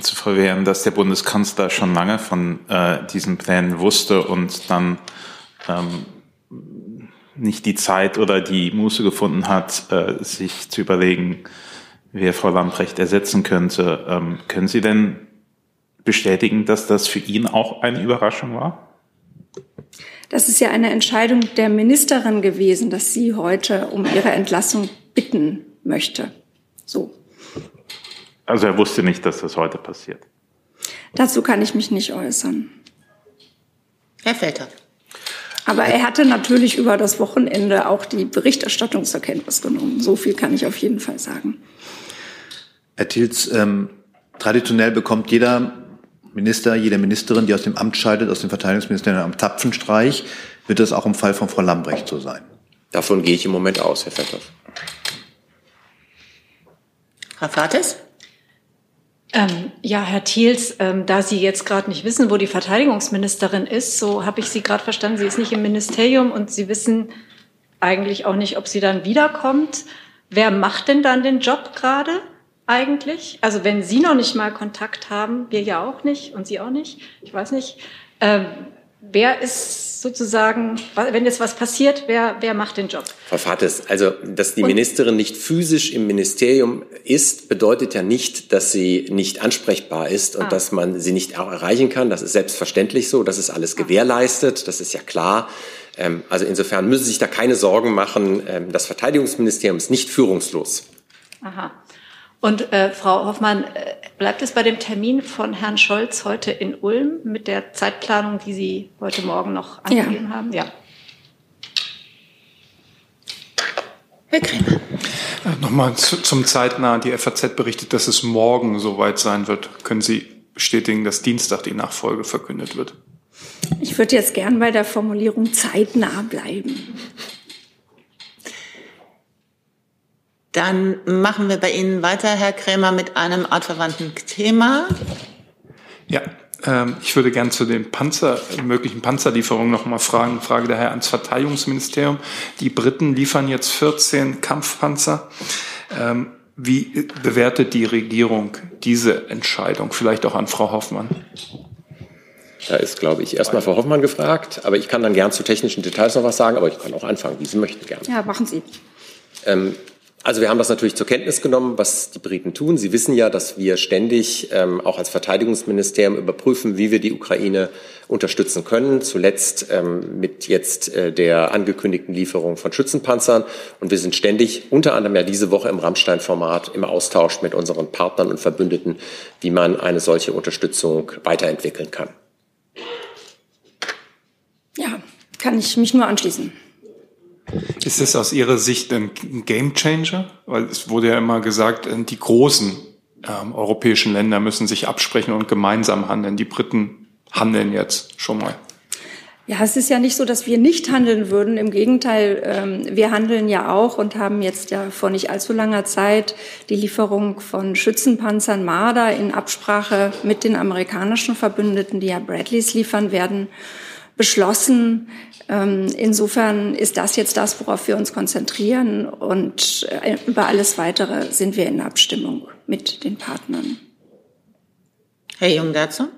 zu verwehren, dass der Bundeskanzler schon lange von äh, diesen Plänen wusste und dann ähm, nicht die Zeit oder die Muße gefunden hat, äh, sich zu überlegen, wer Frau Lamprecht ersetzen könnte. Ähm, können Sie denn bestätigen, dass das für ihn auch eine Überraschung war? Das ist ja eine Entscheidung der Ministerin gewesen, dass sie heute um ihre Entlassung bitten möchte. So. Also er wusste nicht, dass das heute passiert. Dazu kann ich mich nicht äußern. Herr Felter. Aber er hatte natürlich über das Wochenende auch die Berichterstattung zur Kenntnis genommen. So viel kann ich auf jeden Fall sagen. Herr Tilz, ähm, traditionell bekommt jeder Minister, jede Ministerin, die aus dem Amt scheidet, aus dem Verteidigungsministerium am Zapfenstreich. Wird das auch im Fall von Frau Lambrecht so sein? Davon gehe ich im Moment aus, Herr Fetthoff. Frau Fates? Ähm, ja, Herr Thiels, ähm, da Sie jetzt gerade nicht wissen, wo die Verteidigungsministerin ist, so habe ich Sie gerade verstanden, sie ist nicht im Ministerium und Sie wissen eigentlich auch nicht, ob sie dann wiederkommt. Wer macht denn dann den Job gerade eigentlich? Also wenn Sie noch nicht mal Kontakt haben, wir ja auch nicht und Sie auch nicht, ich weiß nicht. Ähm, wer ist sozusagen, wenn jetzt was passiert, wer, wer macht den Job? Frau Fates, also dass die Ministerin nicht physisch im Ministerium ist, bedeutet ja nicht, dass sie nicht ansprechbar ist und ah. dass man sie nicht auch erreichen kann. Das ist selbstverständlich so, das ist alles ah. gewährleistet, das ist ja klar. Ähm, also insofern müssen Sie sich da keine Sorgen machen. Ähm, das Verteidigungsministerium ist nicht führungslos. Aha. Und äh, Frau Hoffmann, äh, bleibt es bei dem Termin von Herrn Scholz heute in Ulm mit der Zeitplanung, die Sie heute Morgen noch angegeben ja. haben? Ja. Herr Krämer. Äh, Nochmal zu, zum zeitnah. Die FAZ berichtet, dass es morgen soweit sein wird. Können Sie bestätigen, dass Dienstag die Nachfolge verkündet wird? Ich würde jetzt gern bei der Formulierung zeitnah bleiben. Dann machen wir bei Ihnen weiter, Herr Krämer, mit einem artverwandten Thema. Ja, ähm, ich würde gern zu den Panzer, möglichen Panzerlieferungen noch mal fragen. Frage daher ans Verteidigungsministerium. Die Briten liefern jetzt 14 Kampfpanzer. Ähm, wie bewertet die Regierung diese Entscheidung? Vielleicht auch an Frau Hoffmann. Da ist, glaube ich, erstmal Frau Hoffmann gefragt, aber ich kann dann gern zu technischen Details noch was sagen, aber ich kann auch anfangen, wie Sie möchten, gerne. Ja, machen Sie. Ähm, also wir haben das natürlich zur Kenntnis genommen, was die Briten tun. Sie wissen ja, dass wir ständig ähm, auch als Verteidigungsministerium überprüfen, wie wir die Ukraine unterstützen können. Zuletzt ähm, mit jetzt äh, der angekündigten Lieferung von Schützenpanzern. Und wir sind ständig, unter anderem ja diese Woche im Rammstein-Format, im Austausch mit unseren Partnern und Verbündeten, wie man eine solche Unterstützung weiterentwickeln kann. Ja, kann ich mich nur anschließen. Ist das aus Ihrer Sicht ein Game Changer? Weil es wurde ja immer gesagt, äh, die großen ähm, europäischen Länder müssen sich absprechen und gemeinsam handeln. Die Briten handeln jetzt schon mal. Ja, es ist ja nicht so, dass wir nicht handeln würden. Im Gegenteil, ähm, wir handeln ja auch und haben jetzt ja vor nicht allzu langer Zeit die Lieferung von Schützenpanzern Marder in Absprache mit den amerikanischen Verbündeten, die ja Bradleys liefern werden, beschlossen. Ähm, insofern ist das jetzt das, worauf wir uns konzentrieren. Und äh, über alles Weitere sind wir in Abstimmung mit den Partnern. Herr Jung dazu?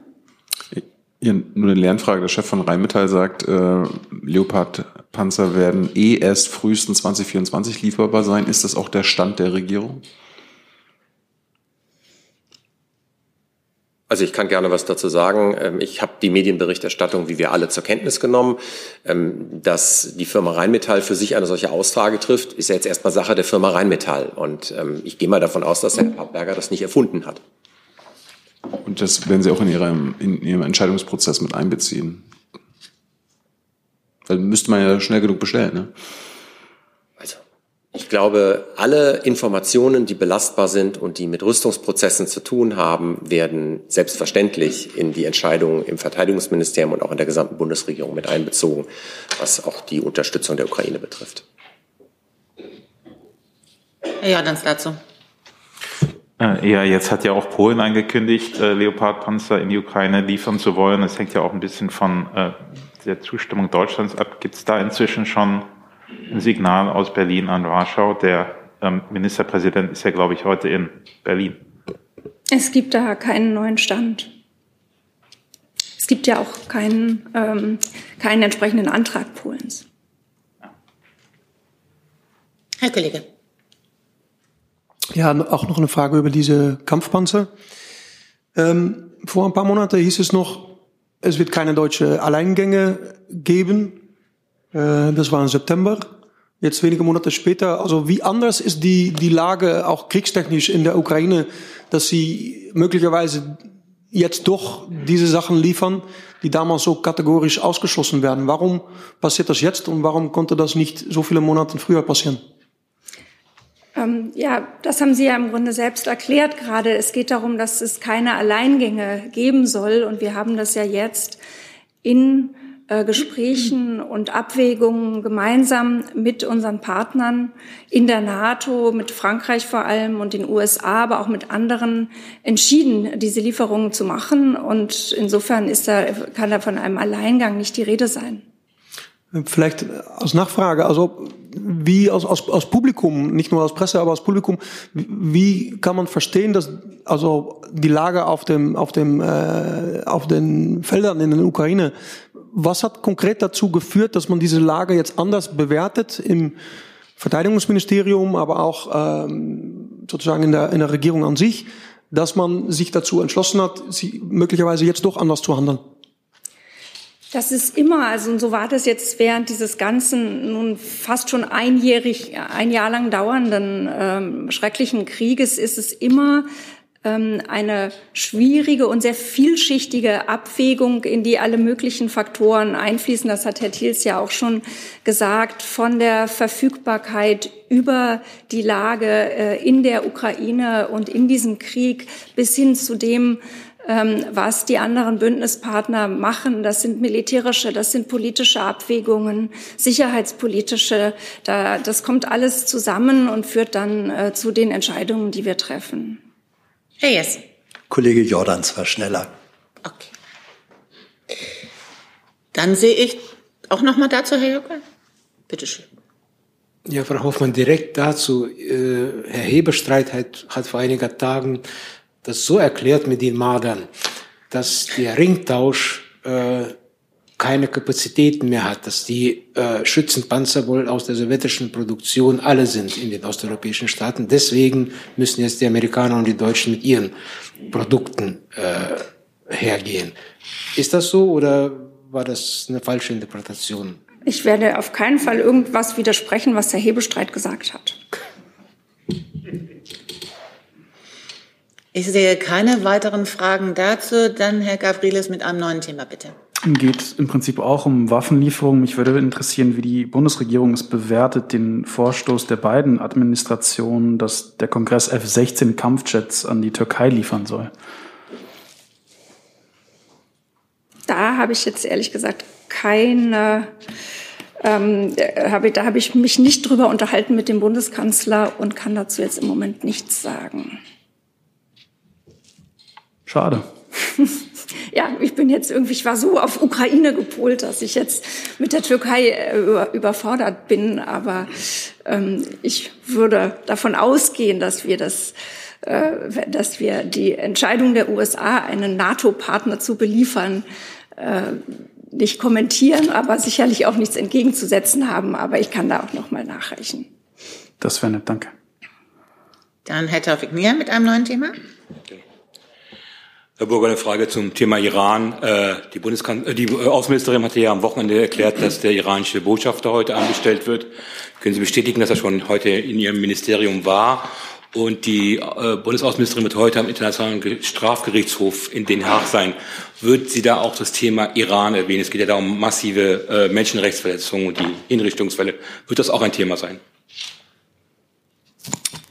Ja, nur eine Lernfrage. Der Chef von Rheinmetall sagt, äh, Leopard-Panzer werden eh erst frühestens 2024 lieferbar sein. Ist das auch der Stand der Regierung? Also ich kann gerne was dazu sagen. Ähm, ich habe die Medienberichterstattung, wie wir alle, zur Kenntnis genommen. Ähm, dass die Firma Rheinmetall für sich eine solche Aussage trifft, ist ja jetzt erstmal Sache der Firma Rheinmetall. Und ähm, ich gehe mal davon aus, dass Herr Pappberger das nicht erfunden hat. Und das werden Sie auch in Ihrem, in Ihrem Entscheidungsprozess mit einbeziehen. Weil müsste man ja schnell genug bestellen, ne? Ich glaube, alle Informationen, die belastbar sind und die mit Rüstungsprozessen zu tun haben, werden selbstverständlich in die Entscheidungen im Verteidigungsministerium und auch in der gesamten Bundesregierung mit einbezogen, was auch die Unterstützung der Ukraine betrifft. Herr Jordans dazu. Äh, ja, jetzt hat ja auch Polen angekündigt, äh, Leopardpanzer in die Ukraine liefern zu wollen. Das hängt ja auch ein bisschen von äh, der Zustimmung Deutschlands ab. Gibt es da inzwischen schon ein Signal aus Berlin an Warschau. Der ähm, Ministerpräsident ist ja, glaube ich, heute in Berlin. Es gibt da keinen neuen Stand. Es gibt ja auch keinen, ähm, keinen entsprechenden Antrag Polens. Herr Kollege. Ja, auch noch eine Frage über diese Kampfpanzer. Ähm, vor ein paar Monaten hieß es noch, es wird keine deutsche Alleingänge geben. Äh, das war im September. Jetzt wenige Monate später. Also wie anders ist die, die Lage auch kriegstechnisch in der Ukraine, dass sie möglicherweise jetzt doch diese Sachen liefern, die damals so kategorisch ausgeschlossen werden. Warum passiert das jetzt und warum konnte das nicht so viele Monate früher passieren? Ähm, ja, das haben Sie ja im Grunde selbst erklärt gerade. Es geht darum, dass es keine Alleingänge geben soll. Und wir haben das ja jetzt in äh, Gesprächen und Abwägungen gemeinsam mit unseren Partnern in der NATO, mit Frankreich vor allem und den USA, aber auch mit anderen entschieden, diese Lieferungen zu machen. Und insofern ist da, kann da von einem Alleingang nicht die Rede sein. Vielleicht als Nachfrage, also wie aus, aus, aus Publikum, nicht nur aus Presse, aber aus Publikum, wie kann man verstehen, dass also die Lage auf dem auf dem äh, auf den Feldern in der Ukraine, was hat konkret dazu geführt, dass man diese Lage jetzt anders bewertet im Verteidigungsministerium, aber auch ähm, sozusagen in der in der Regierung an sich, dass man sich dazu entschlossen hat, sie möglicherweise jetzt doch anders zu handeln? Das ist immer, also und so war das jetzt während dieses ganzen nun fast schon einjährig, ein Jahr lang dauernden ähm, schrecklichen Krieges ist es immer eine schwierige und sehr vielschichtige Abwägung, in die alle möglichen Faktoren einfließen. Das hat Herr Thiels ja auch schon gesagt, von der Verfügbarkeit über die Lage äh, in der Ukraine und in diesem Krieg bis hin zu dem, ähm, was die anderen Bündnispartner machen. Das sind militärische, das sind politische Abwägungen, sicherheitspolitische. Da, das kommt alles zusammen und führt dann äh, zu den Entscheidungen, die wir treffen. Herr Jessen. Kollege Jordans war schneller. Okay. Dann sehe ich auch noch mal dazu, Herr Jockel. Bitte schön. Ja, Frau Hoffmann, direkt dazu. Äh, Herr Hebestreit hat, hat vor einigen Tagen das so erklärt mit den Madern, dass der Ringtausch äh, keine Kapazitäten mehr hat, dass die äh, Schützenpanzer wohl aus der sowjetischen Produktion alle sind in den osteuropäischen Staaten. Deswegen müssen jetzt die Amerikaner und die Deutschen mit ihren Produkten äh, hergehen. Ist das so oder war das eine falsche Interpretation? Ich werde auf keinen Fall irgendwas widersprechen, was Herr Hebestreit gesagt hat. Ich sehe keine weiteren Fragen dazu. Dann Herr Gavrilis mit einem neuen Thema, bitte. Geht im Prinzip auch um Waffenlieferungen. Mich würde interessieren, wie die Bundesregierung es bewertet, den Vorstoß der beiden Administrationen, dass der Kongress F-16 Kampfjets an die Türkei liefern soll. Da habe ich jetzt ehrlich gesagt keine ähm, habe, da habe ich mich nicht drüber unterhalten mit dem Bundeskanzler und kann dazu jetzt im Moment nichts sagen. Schade. ja, ich bin jetzt irgendwie, ich war so auf Ukraine gepolt, dass ich jetzt mit der Türkei äh, über, überfordert bin. Aber ähm, ich würde davon ausgehen, dass wir das äh, dass wir die Entscheidung der USA, einen NATO-Partner zu beliefern, äh, nicht kommentieren, aber sicherlich auch nichts entgegenzusetzen haben. Aber ich kann da auch noch mal nachreichen. Das wäre nett, danke. Dann Herr Taufik Mia mit einem neuen Thema. Herr Burger, eine Frage zum Thema Iran. Äh, die, Bundeskan äh, die Außenministerin hatte ja am Wochenende erklärt, dass der iranische Botschafter heute angestellt wird. Können Sie bestätigen, dass er schon heute in Ihrem Ministerium war? Und die äh, Bundesaußenministerin wird heute am Internationalen Strafgerichtshof in Den Haag sein. Wird sie da auch das Thema Iran erwähnen? Es geht ja da um massive Menschenrechtsverletzungen und die Hinrichtungsfälle. Wird das auch ein Thema sein?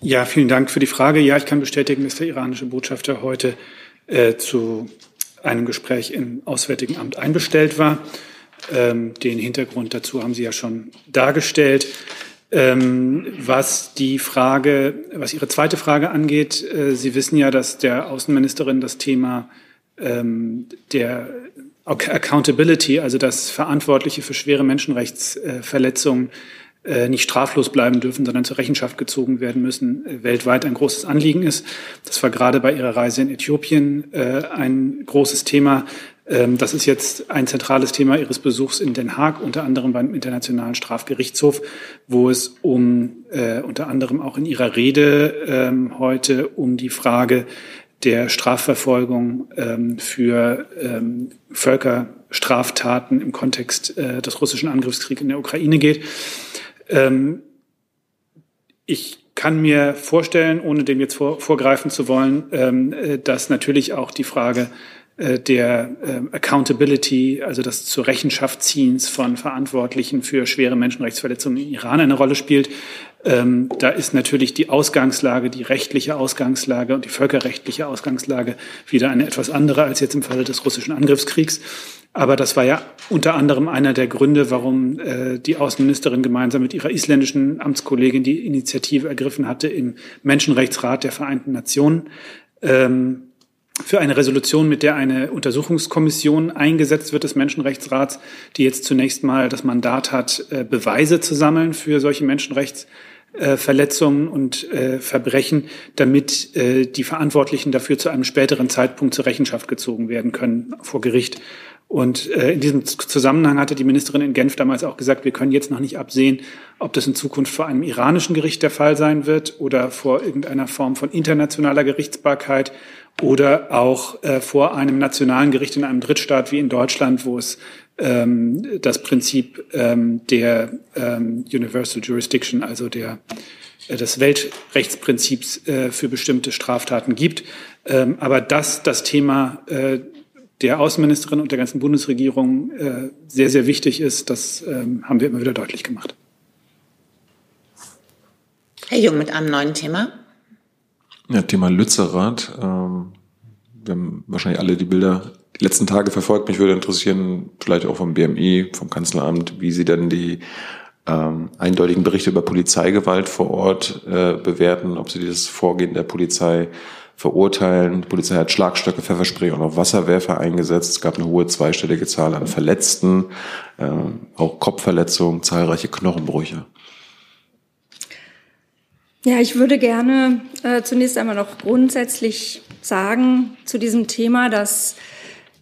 Ja, vielen Dank für die Frage. Ja, ich kann bestätigen, dass der iranische Botschafter heute äh, zu einem Gespräch im Auswärtigen Amt einbestellt war. Ähm, den Hintergrund dazu haben Sie ja schon dargestellt. Ähm, was die Frage, was Ihre zweite Frage angeht, äh, Sie wissen ja, dass der Außenministerin das Thema ähm, der Accountability, also das Verantwortliche für schwere Menschenrechtsverletzungen, äh, nicht straflos bleiben dürfen, sondern zur Rechenschaft gezogen werden müssen, äh, weltweit ein großes Anliegen ist. Das war gerade bei Ihrer Reise in Äthiopien äh, ein großes Thema. Ähm, das ist jetzt ein zentrales Thema Ihres Besuchs in Den Haag, unter anderem beim Internationalen Strafgerichtshof, wo es um unter anderem auch in Ihrer Rede ähm, heute um die Frage der Strafverfolgung ähm, für Völkerstraftaten im Kontext des russischen Angriffskriegs in der Ukraine geht. Ähm, ich kann mir vorstellen, ohne dem jetzt vor, vorgreifen zu wollen, ähm, äh, dass natürlich auch die Frage äh, der äh, Accountability, also das zur Rechenschaft ziehens von Verantwortlichen für schwere Menschenrechtsverletzungen im Iran eine Rolle spielt. Ähm, da ist natürlich die Ausgangslage, die rechtliche Ausgangslage und die völkerrechtliche Ausgangslage wieder eine etwas andere als jetzt im Falle des russischen Angriffskriegs. Aber das war ja unter anderem einer der Gründe, warum äh, die Außenministerin gemeinsam mit ihrer isländischen Amtskollegin die Initiative ergriffen hatte im Menschenrechtsrat der Vereinten Nationen ähm, für eine Resolution, mit der eine Untersuchungskommission eingesetzt wird des Menschenrechtsrats, die jetzt zunächst mal das Mandat hat, äh, Beweise zu sammeln für solche Menschenrechts äh, Verletzungen und äh, Verbrechen, damit äh, die Verantwortlichen dafür zu einem späteren Zeitpunkt zur Rechenschaft gezogen werden können vor Gericht. Und äh, in diesem Zusammenhang hatte die Ministerin in Genf damals auch gesagt, wir können jetzt noch nicht absehen, ob das in Zukunft vor einem iranischen Gericht der Fall sein wird oder vor irgendeiner Form von internationaler Gerichtsbarkeit oder auch äh, vor einem nationalen Gericht in einem Drittstaat wie in Deutschland, wo es ähm, das Prinzip ähm, der ähm, Universal Jurisdiction, also der, äh, des Weltrechtsprinzips äh, für bestimmte Straftaten gibt. Ähm, aber dass das Thema äh, der Außenministerin und der ganzen Bundesregierung äh, sehr, sehr wichtig ist. Das ähm, haben wir immer wieder deutlich gemacht. Herr Jung mit einem neuen Thema. Ja, Thema Lützerath. Ähm, wir haben wahrscheinlich alle die Bilder die letzten Tage verfolgt. Mich würde interessieren, vielleicht auch vom BMI, vom Kanzleramt, wie Sie denn die ähm, eindeutigen Berichte über Polizeigewalt vor Ort äh, bewerten, ob Sie dieses Vorgehen der Polizei verurteilen. Die Polizei hat Schlagstöcke, Pfefferspray und auch Wasserwerfer eingesetzt. Es gab eine hohe zweistellige Zahl an Verletzten, äh, auch Kopfverletzungen, zahlreiche Knochenbrüche. Ja, ich würde gerne äh, zunächst einmal noch grundsätzlich sagen zu diesem Thema, dass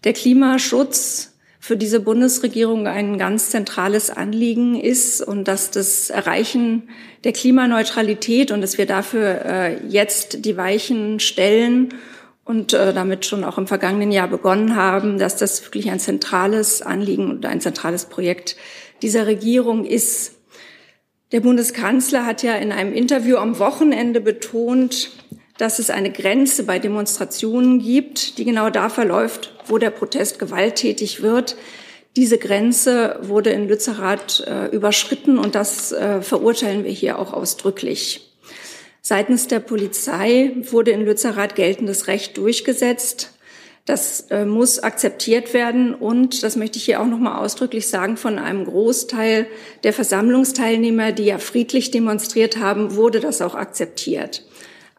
der Klimaschutz für diese Bundesregierung ein ganz zentrales Anliegen ist und dass das Erreichen der Klimaneutralität und dass wir dafür äh, jetzt die Weichen stellen und äh, damit schon auch im vergangenen Jahr begonnen haben, dass das wirklich ein zentrales Anliegen und ein zentrales Projekt dieser Regierung ist. Der Bundeskanzler hat ja in einem Interview am Wochenende betont, dass es eine Grenze bei Demonstrationen gibt, die genau da verläuft, wo der Protest gewalttätig wird. Diese Grenze wurde in Lützerath äh, überschritten und das äh, verurteilen wir hier auch ausdrücklich. Seitens der Polizei wurde in Lützerath geltendes Recht durchgesetzt. Das äh, muss akzeptiert werden und, das möchte ich hier auch noch mal ausdrücklich sagen, von einem Großteil der Versammlungsteilnehmer, die ja friedlich demonstriert haben, wurde das auch akzeptiert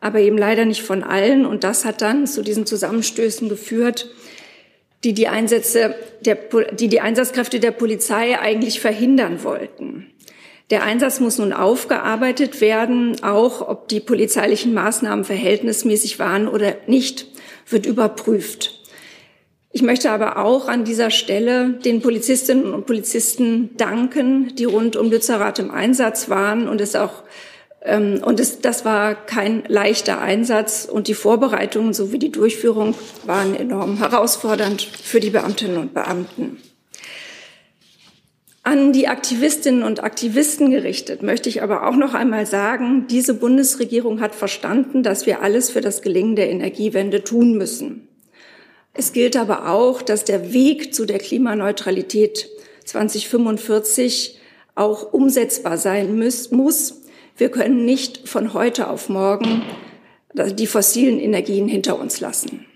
aber eben leider nicht von allen. Und das hat dann zu diesen Zusammenstößen geführt, die die Einsätze der, die die Einsatzkräfte der Polizei eigentlich verhindern wollten. Der Einsatz muss nun aufgearbeitet werden, auch ob die polizeilichen Maßnahmen verhältnismäßig waren oder nicht, wird überprüft. Ich möchte aber auch an dieser Stelle den Polizistinnen und Polizisten danken, die rund um Lützerath im Einsatz waren und es auch und es, das war kein leichter Einsatz und die Vorbereitungen sowie die Durchführung waren enorm herausfordernd für die Beamtinnen und Beamten. An die Aktivistinnen und Aktivisten gerichtet möchte ich aber auch noch einmal sagen, diese Bundesregierung hat verstanden, dass wir alles für das Gelingen der Energiewende tun müssen. Es gilt aber auch, dass der Weg zu der Klimaneutralität 2045 auch umsetzbar sein muss wir können nicht von heute auf morgen die fossilen Energien hinter uns lassen.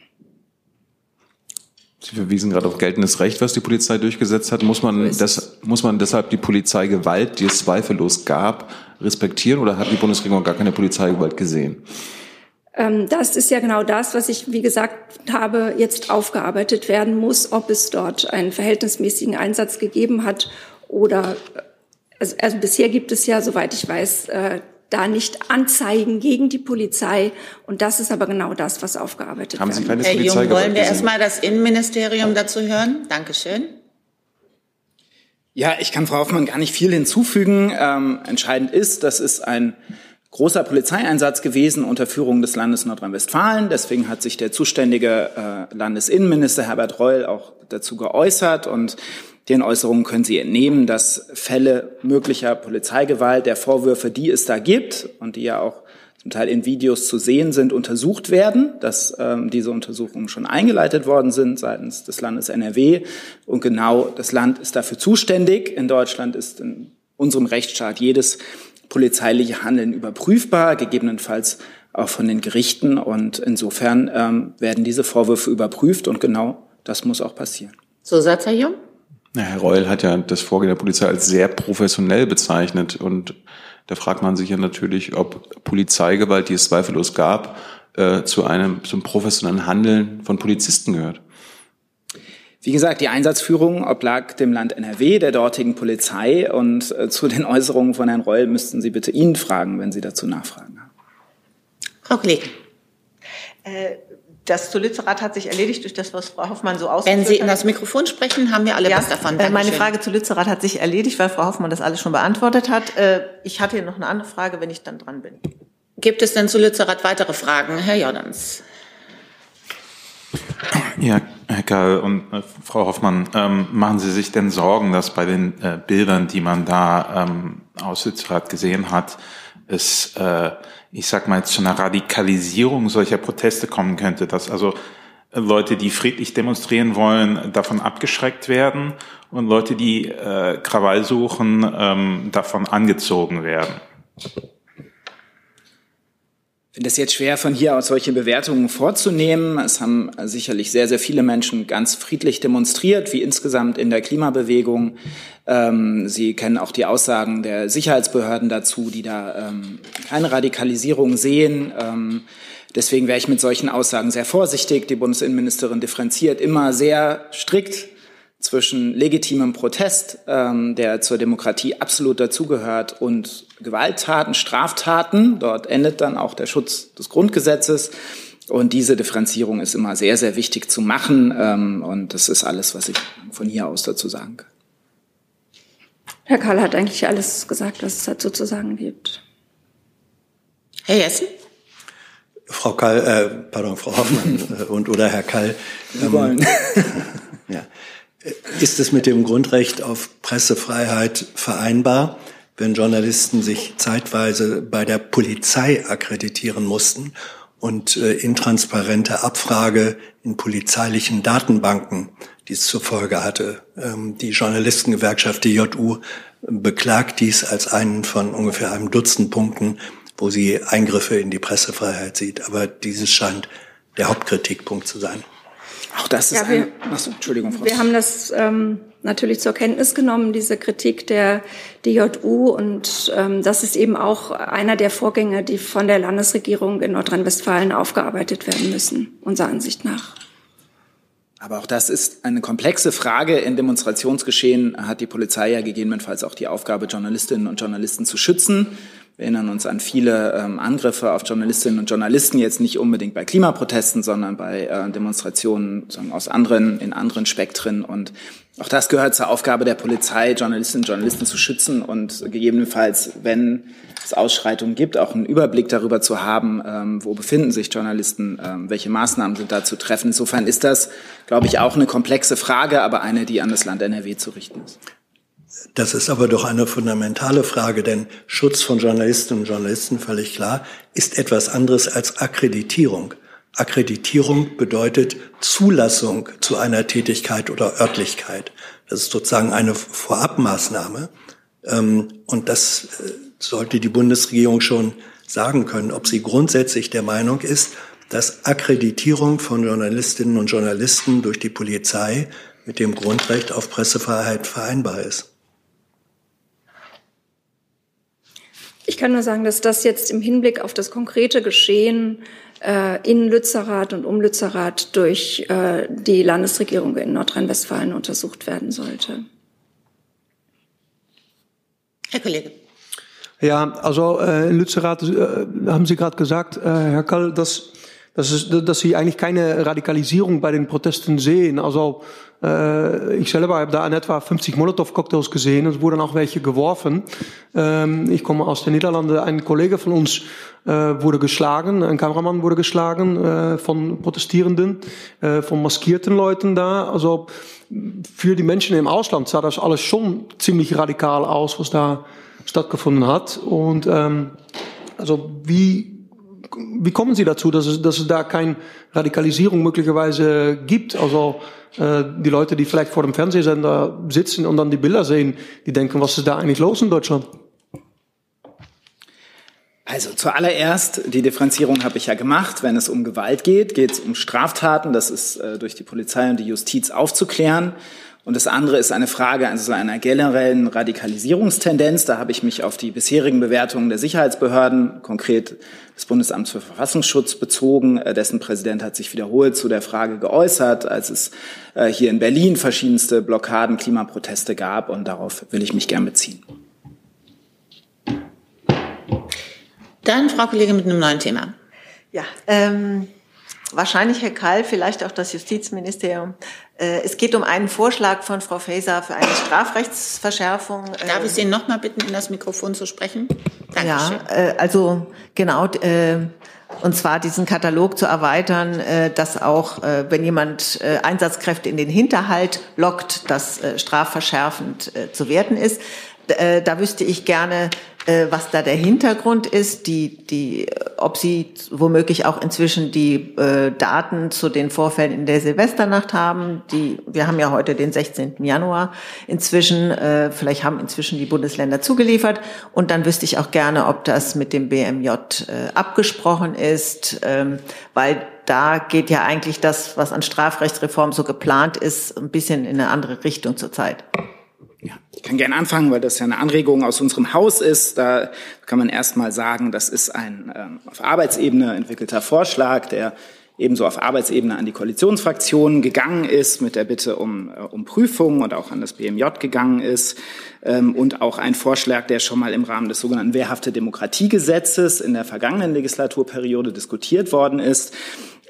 Sie verwiesen gerade auf geltendes Recht, was die Polizei durchgesetzt hat. Muss man, das, muss man deshalb die Polizeigewalt, die es zweifellos gab, respektieren oder hat die Bundesregierung gar keine Polizeigewalt gesehen? Ähm, das ist ja genau das, was ich, wie gesagt habe, jetzt aufgearbeitet werden muss, ob es dort einen verhältnismäßigen Einsatz gegeben hat oder also, also bisher gibt es ja, soweit ich weiß, äh, da nicht Anzeigen gegen die Polizei. Und das ist aber genau das, was aufgearbeitet Haben Sie keine Herr Jung, wollen wir erstmal das Innenministerium dazu hören? Dankeschön. Ja, ich kann Frau Hoffmann gar nicht viel hinzufügen. Ähm, entscheidend ist, das ist ein großer Polizeieinsatz gewesen unter Führung des Landes Nordrhein-Westfalen. Deswegen hat sich der zuständige äh, Landesinnenminister Herbert Reul auch dazu geäußert und Den Äußerungen können Sie entnehmen, dass Fälle möglicher Polizeigewalt, der Vorwürfe, die es da gibt und die ja auch zum Teil in Videos zu sehen sind, untersucht werden, dass ähm, diese Untersuchungen schon eingeleitet worden sind seitens des Landes NRW. Und genau das Land ist dafür zuständig. In Deutschland ist in unserem Rechtsstaat jedes polizeiliche Handeln überprüfbar, gegebenenfalls auch von den Gerichten. Und insofern ähm, werden diese Vorwürfe überprüft und genau das muss auch passieren. So, Satz, Herr Jung? Ja, Herr Reul hat ja das Vorgehen der Polizei als sehr professionell bezeichnet und da fragt man sich ja natürlich, ob Polizeigewalt, die es zweifellos gab, äh, zu einem zum professionellen Handeln von Polizisten gehört. Wie gesagt, die Einsatzführung oblag dem Land NRW, der dortigen Polizei. Und äh, zu den Äußerungen von Herrn Reul müssten Sie bitte ihn fragen, wenn Sie dazu nachfragen haben. Frau Kollegin. Äh, das zu Lützerath hat sich erledigt durch das, was Frau Hoffmann so ausgeführt hat. Wenn Sie in das Mikrofon sprechen, haben wir alle ja, was davon. Dankeschön. Meine Frage zu Lützerath hat sich erledigt, weil Frau Hoffmann das alles schon beantwortet hat. Äh, ich hatte noch eine andere Frage, wenn ich dann dran bin. Gibt es denn zu Lützerath weitere Fragen? Herr Jordans. Ja, Herr Karl und äh, Frau Hoffmann, ähm, machen Sie sich denn Sorgen, dass bei den äh, Bildern, die man da ähm, aus Lützerath gesehen hat, es äh, ich sag mal, zu einer Radikalisierung solcher Proteste kommen könnte, dass also Leute, die friedlich demonstrieren wollen, davon abgeschreckt werden und Leute, die äh, Krawall suchen, ähm, davon angezogen werden. Finde es jetzt schwer, von hier aus solche Bewertungen vorzunehmen. Es haben sicherlich sehr, sehr viele Menschen ganz friedlich demonstriert, wie insgesamt in der Klimabewegung. Ähm, Sie kennen auch die Aussagen der Sicherheitsbehörden dazu, die da ähm, keine Radikalisierung sehen. Ähm, deswegen wäre ich mit solchen Aussagen sehr vorsichtig. Die Bundesinnenministerin differenziert immer sehr strikt zwischen legitimem Protest, ähm, der zur Demokratie absolut dazugehört, und Gewalttaten, Straftaten. Dort endet dann auch der Schutz des Grundgesetzes. Und diese Differenzierung ist immer sehr, sehr wichtig zu machen. Ähm, und das ist alles, was ich von hier aus dazu sagen kann. Herr Karl hat eigentlich alles gesagt, was es dazu zu sagen gibt. Herr Jessen? Frau Kall, äh, pardon, Frau Hoffmann äh, und oder Herr Kall. Ähm, wollen. ja. Ist es mit dem Grundrecht auf Pressefreiheit vereinbar, wenn Journalisten sich zeitweise bei der Polizei akkreditieren mussten und äh, intransparente Abfrage in polizeilichen Datenbanken dies zur Folge hatte? Ähm, die Journalistengewerkschaft DJU beklagt dies als einen von ungefähr einem Dutzend Punkten, wo sie Eingriffe in die Pressefreiheit sieht. Aber dieses scheint der Hauptkritikpunkt zu sein. Auch das ist ja, wir, ein, achso, Entschuldigung, Frau Wir haben das ähm, natürlich zur Kenntnis genommen, diese Kritik der DJU. Und ähm, das ist eben auch einer der Vorgänge, die von der Landesregierung in Nordrhein-Westfalen aufgearbeitet werden müssen, unserer Ansicht nach. Aber auch das ist eine komplexe Frage. In Demonstrationsgeschehen hat die Polizei ja gegebenenfalls auch die Aufgabe, Journalistinnen und Journalisten zu schützen. Wir erinnern uns an viele ähm, Angriffe auf Journalistinnen und Journalisten, jetzt nicht unbedingt bei Klimaprotesten, sondern bei äh, Demonstrationen sagen, aus anderen, in anderen Spektren. Und auch das gehört zur Aufgabe der Polizei, Journalistinnen und Journalisten zu schützen und gegebenenfalls, wenn es Ausschreitungen gibt, auch einen Überblick darüber zu haben, ähm, wo befinden sich Journalisten, ähm, welche Maßnahmen sind da zu treffen. Insofern ist das, glaube ich, auch eine komplexe Frage, aber eine, die an das Land NRW zu richten ist. Das ist aber doch eine fundamentale Frage, denn Schutz von Journalistinnen und Journalisten, völlig klar, ist etwas anderes als Akkreditierung. Akkreditierung bedeutet Zulassung zu einer Tätigkeit oder Örtlichkeit. Das ist sozusagen eine Vorabmaßnahme. Ähm, und das äh, sollte die Bundesregierung schon sagen können, ob sie grundsätzlich der Meinung ist, dass Akkreditierung von Journalistinnen und Journalisten durch die Polizei mit dem Grundrecht auf Pressefreiheit vereinbar ist. Ich kann nur sagen, dass das jetzt im Hinblick auf das konkrete Geschehen äh, in Lützerath und um Lützerath durch äh, die Landesregierung in Nordrhein-Westfalen untersucht werden sollte. Herr Kollege. Ja, also äh, in Lützerath äh, haben Sie gerade gesagt, äh, Herr Kall, dass dass, es, dass sie eigentlich keine Radikalisierung bei den Protesten sehen. Also ich selber habe da in etwa 50 Molotow-Cocktails gesehen und es wurden auch welche geworfen. Ähm, ich komme aus den Niederlanden. Ein Kollege von uns äh, wurde geschlagen, ein Kameramann wurde geschlagen äh, von Protestierenden, äh, von maskierten Leuten da. Also für die Menschen im Ausland sah das alles schon ziemlich radikal aus, was da stattgefunden hat. Und ähm, also wie wie kommen Sie dazu, dass es, dass es da keine Radikalisierung möglicherweise gibt? Also äh, die Leute, die vielleicht vor dem Fernsehsender sitzen und dann die Bilder sehen, die denken, was ist da eigentlich los in Deutschland? Also zuallererst, die Differenzierung habe ich ja gemacht. Wenn es um Gewalt geht, geht es um Straftaten. Das ist äh, durch die Polizei und die Justiz aufzuklären. Und das andere ist eine Frage also einer generellen Radikalisierungstendenz. Da habe ich mich auf die bisherigen Bewertungen der Sicherheitsbehörden, konkret des Bundesamts für Verfassungsschutz, bezogen. Äh, dessen Präsident hat sich wiederholt zu der Frage geäußert, als es äh, hier in Berlin verschiedenste Blockaden, Klimaproteste gab. Und darauf will ich mich gern beziehen. Dann Frau Kollegin mit einem neuen Thema. Ja, ähm, wahrscheinlich Herr Kall, vielleicht auch das Justizministerium. Äh, es geht um einen Vorschlag von Frau Faeser für eine Strafrechtsverschärfung. Darf ich Sie noch mal bitten, in das Mikrofon zu sprechen? Dankeschön. Ja, äh, also genau, äh, und zwar diesen Katalog zu erweitern, dass auch, wenn jemand Einsatzkräfte in den Hinterhalt lockt, das strafverschärfend zu werten ist. Da wüsste ich gerne, was da der Hintergrund ist, die, die, ob Sie womöglich auch inzwischen die äh, Daten zu den Vorfällen in der Silvesternacht haben. Die, wir haben ja heute den 16. Januar inzwischen, äh, vielleicht haben inzwischen die Bundesländer zugeliefert. Und dann wüsste ich auch gerne, ob das mit dem BMJ äh, abgesprochen ist, ähm, weil da geht ja eigentlich das, was an Strafrechtsreform so geplant ist, ein bisschen in eine andere Richtung zurzeit. Ja, ich kann gerne anfangen, weil das ja eine Anregung aus unserem Haus ist. Da kann man erst mal sagen, das ist ein ähm, auf Arbeitsebene entwickelter Vorschlag, der ebenso auf Arbeitsebene an die Koalitionsfraktionen gegangen ist mit der Bitte um, äh, um Prüfungen und auch an das BMJ gegangen ist ähm, und auch ein Vorschlag, der schon mal im Rahmen des sogenannten Wehrhafte Demokratiegesetzes in der vergangenen Legislaturperiode diskutiert worden ist.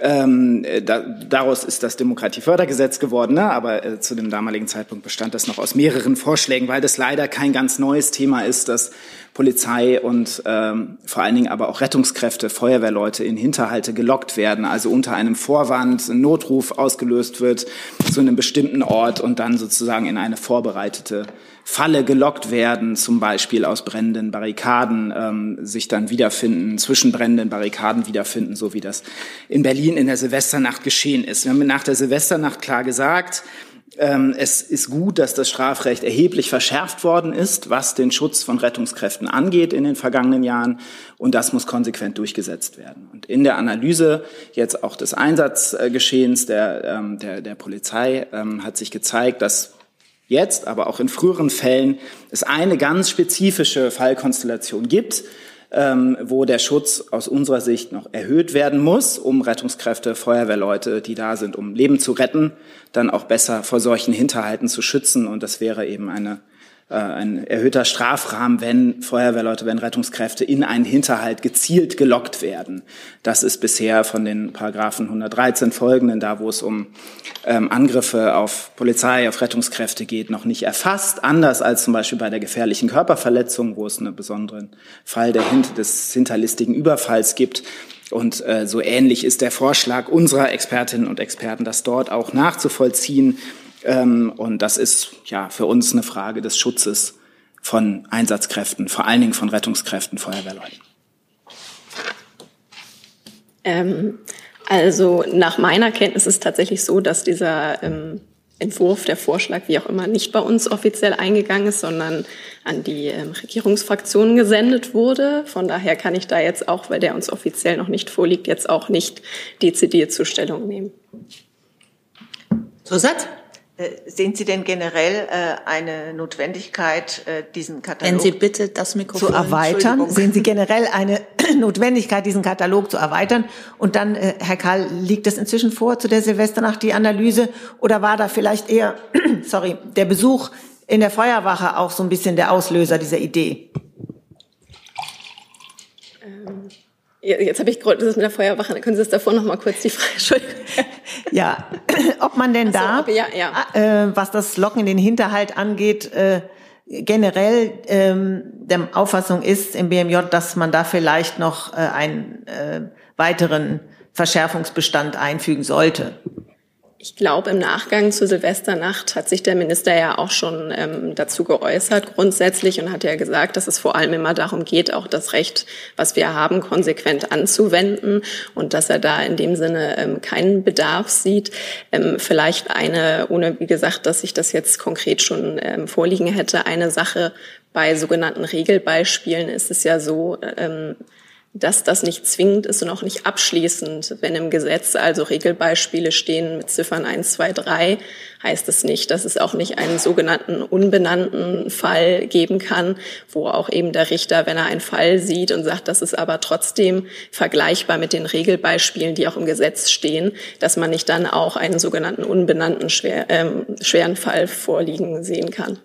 Ähm, da, daraus ist das Demokratiefördergesetz geworden, ne? aber äh, zu dem damaligen Zeitpunkt bestand das noch aus mehreren Vorschlägen, weil das leider kein ganz neues Thema ist, dass Polizei und ähm, vor allen Dingen aber auch Rettungskräfte, Feuerwehrleute in Hinterhalte gelockt werden, also unter einem Vorwand ein Notruf ausgelöst wird zu einem bestimmten Ort und dann sozusagen in eine vorbereitete Falle gelockt werden, zum Beispiel aus brennenden Barrikaden, ähm, sich dann wiederfinden, zwischen brennenden Barrikaden wiederfinden, so wie das in Berlin in der Silvesternacht geschehen ist. Wir haben nach der Silvesternacht klar gesagt, es ist gut, dass das Strafrecht erheblich verschärft worden ist, was den Schutz von Rettungskräften angeht in den vergangenen Jahren. Und das muss konsequent durchgesetzt werden. Und in der Analyse jetzt auch des Einsatzgeschehens der, ähm, der, der Polizei ähm, hat sich gezeigt, dass jetzt, aber auch in früheren Fällen es eine ganz spezifische Fallkonstellation gibt, ähm, wo der Schutz aus unserer Sicht noch erhöht werden muss, um Rettungskräfte, Feuerwehrleute, die da sind, um Leben zu retten, dann auch besser vor solchen Hinterhalten zu schützen. Und das wäre eben eine ein erhöhter Strafrahmen, wenn Feuerwehrleute, wenn Rettungskräfte in einen Hinterhalt gezielt gelockt werden. Das ist bisher von den Paragraphen 113 folgenden, da wo es um ähm, Angriffe auf Polizei, auf Rettungskräfte geht, noch nicht erfasst. Anders als zum Beispiel bei der gefährlichen Körperverletzung, wo es einen besonderen Fall der, des hinterlistigen Überfalls gibt. Und äh, so ähnlich ist der Vorschlag unserer Expertinnen und Experten, das dort auch nachzuvollziehen. Ähm, und das ist ja für uns eine Frage des Schutzes von Einsatzkräften, vor allen Dingen von Rettungskräften, Feuerwehrleuten. Ähm, also nach meiner Kenntnis ist es tatsächlich so, dass dieser ähm, Entwurf, der Vorschlag, wie auch immer, nicht bei uns offiziell eingegangen ist, sondern an die ähm, Regierungsfraktionen gesendet wurde. Von daher kann ich da jetzt auch, weil der uns offiziell noch nicht vorliegt, jetzt auch nicht dezidiert zur Stellung nehmen. Zusatz? Äh, sehen Sie denn generell äh, eine Notwendigkeit, äh, diesen Katalog Wenn Sie bitte das Mikrofon zu erweitern? Sehen Sie generell eine Notwendigkeit, diesen Katalog zu erweitern? Und dann, äh, Herr Karl, liegt es inzwischen vor zu der Silvesternacht die Analyse oder war da vielleicht eher, sorry, der Besuch in der Feuerwache auch so ein bisschen der Auslöser dieser Idee? Ähm, Jetzt habe ich gerade das mit der Feuerwache. Können Sie das davor noch mal kurz die Frage? Entschuldigung. Ja, ob man denn da, so, ja, ja. Äh, was das Locken in den Hinterhalt angeht, äh, generell ähm, der Auffassung ist im BMJ, dass man da vielleicht noch äh, einen äh, weiteren Verschärfungsbestand einfügen sollte. Ich glaube, im Nachgang zur Silvesternacht hat sich der Minister ja auch schon ähm, dazu geäußert, grundsätzlich, und hat ja gesagt, dass es vor allem immer darum geht, auch das Recht, was wir haben, konsequent anzuwenden und dass er da in dem Sinne ähm, keinen Bedarf sieht. Ähm, vielleicht eine, ohne wie gesagt, dass ich das jetzt konkret schon ähm, vorliegen hätte, eine Sache bei sogenannten Regelbeispielen ist es ja so, ähm, dass das nicht zwingend ist und auch nicht abschließend. Wenn im Gesetz also Regelbeispiele stehen mit Ziffern 1, 2, 3, heißt es nicht, dass es auch nicht einen sogenannten unbenannten Fall geben kann, wo auch eben der Richter, wenn er einen Fall sieht und sagt, das ist aber trotzdem vergleichbar mit den Regelbeispielen, die auch im Gesetz stehen, dass man nicht dann auch einen sogenannten unbenannten schwer, ähm, schweren Fall vorliegen sehen kann.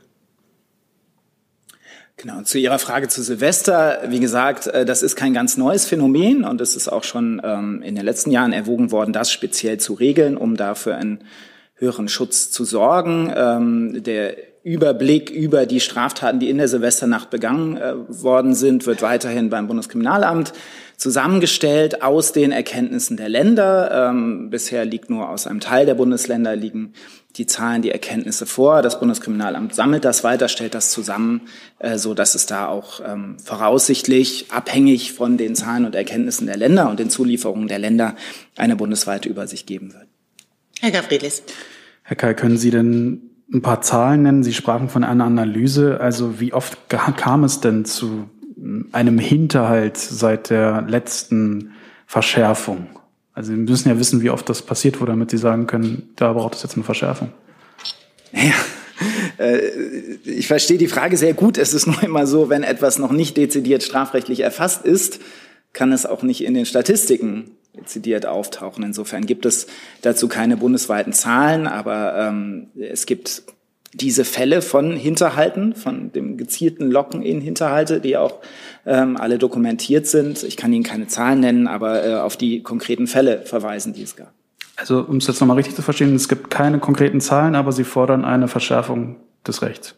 Genau, zu Ihrer Frage zu Silvester, wie gesagt, äh, das ist kein ganz neues Phänomen und es ist auch schon ähm, in den letzten Jahren erwogen worden, das speziell zu regeln, um dafür einen höheren Schutz zu sorgen. Ähm, der Überblick über die Straftaten, die in der Silvesternacht begangen äh, worden sind, wird weiterhin beim Bundeskriminalamt zusammengestellt aus den Erkenntnissen der Länder. Ähm, bisher liegt nur aus einem Teil der Bundesländer liegen die Zahlen, die Erkenntnisse vor. Das Bundeskriminalamt sammelt das weiter, stellt das zusammen, äh, so dass es da auch ähm, voraussichtlich abhängig von den Zahlen und Erkenntnissen der Länder und den Zulieferungen der Länder eine bundesweite Übersicht geben wird. Herr Gavrilis. Herr Kai, können Sie denn ein paar Zahlen nennen? Sie sprachen von einer Analyse. Also wie oft kam es denn zu einem Hinterhalt seit der letzten Verschärfung? Also Sie müssen ja wissen, wie oft das passiert wurde, damit Sie sagen können, da braucht es jetzt eine Verschärfung. Ja, äh, ich verstehe die Frage sehr gut. Es ist nur immer so, wenn etwas noch nicht dezidiert strafrechtlich erfasst ist, kann es auch nicht in den Statistiken dezidiert auftauchen. Insofern gibt es dazu keine bundesweiten Zahlen, aber ähm, es gibt diese Fälle von Hinterhalten, von dem gezielten Locken in Hinterhalte, die auch ähm, alle dokumentiert sind. Ich kann Ihnen keine Zahlen nennen, aber äh, auf die konkreten Fälle verweisen, die es gab. Also um es jetzt nochmal richtig zu verstehen, es gibt keine konkreten Zahlen, aber Sie fordern eine Verschärfung des Rechts.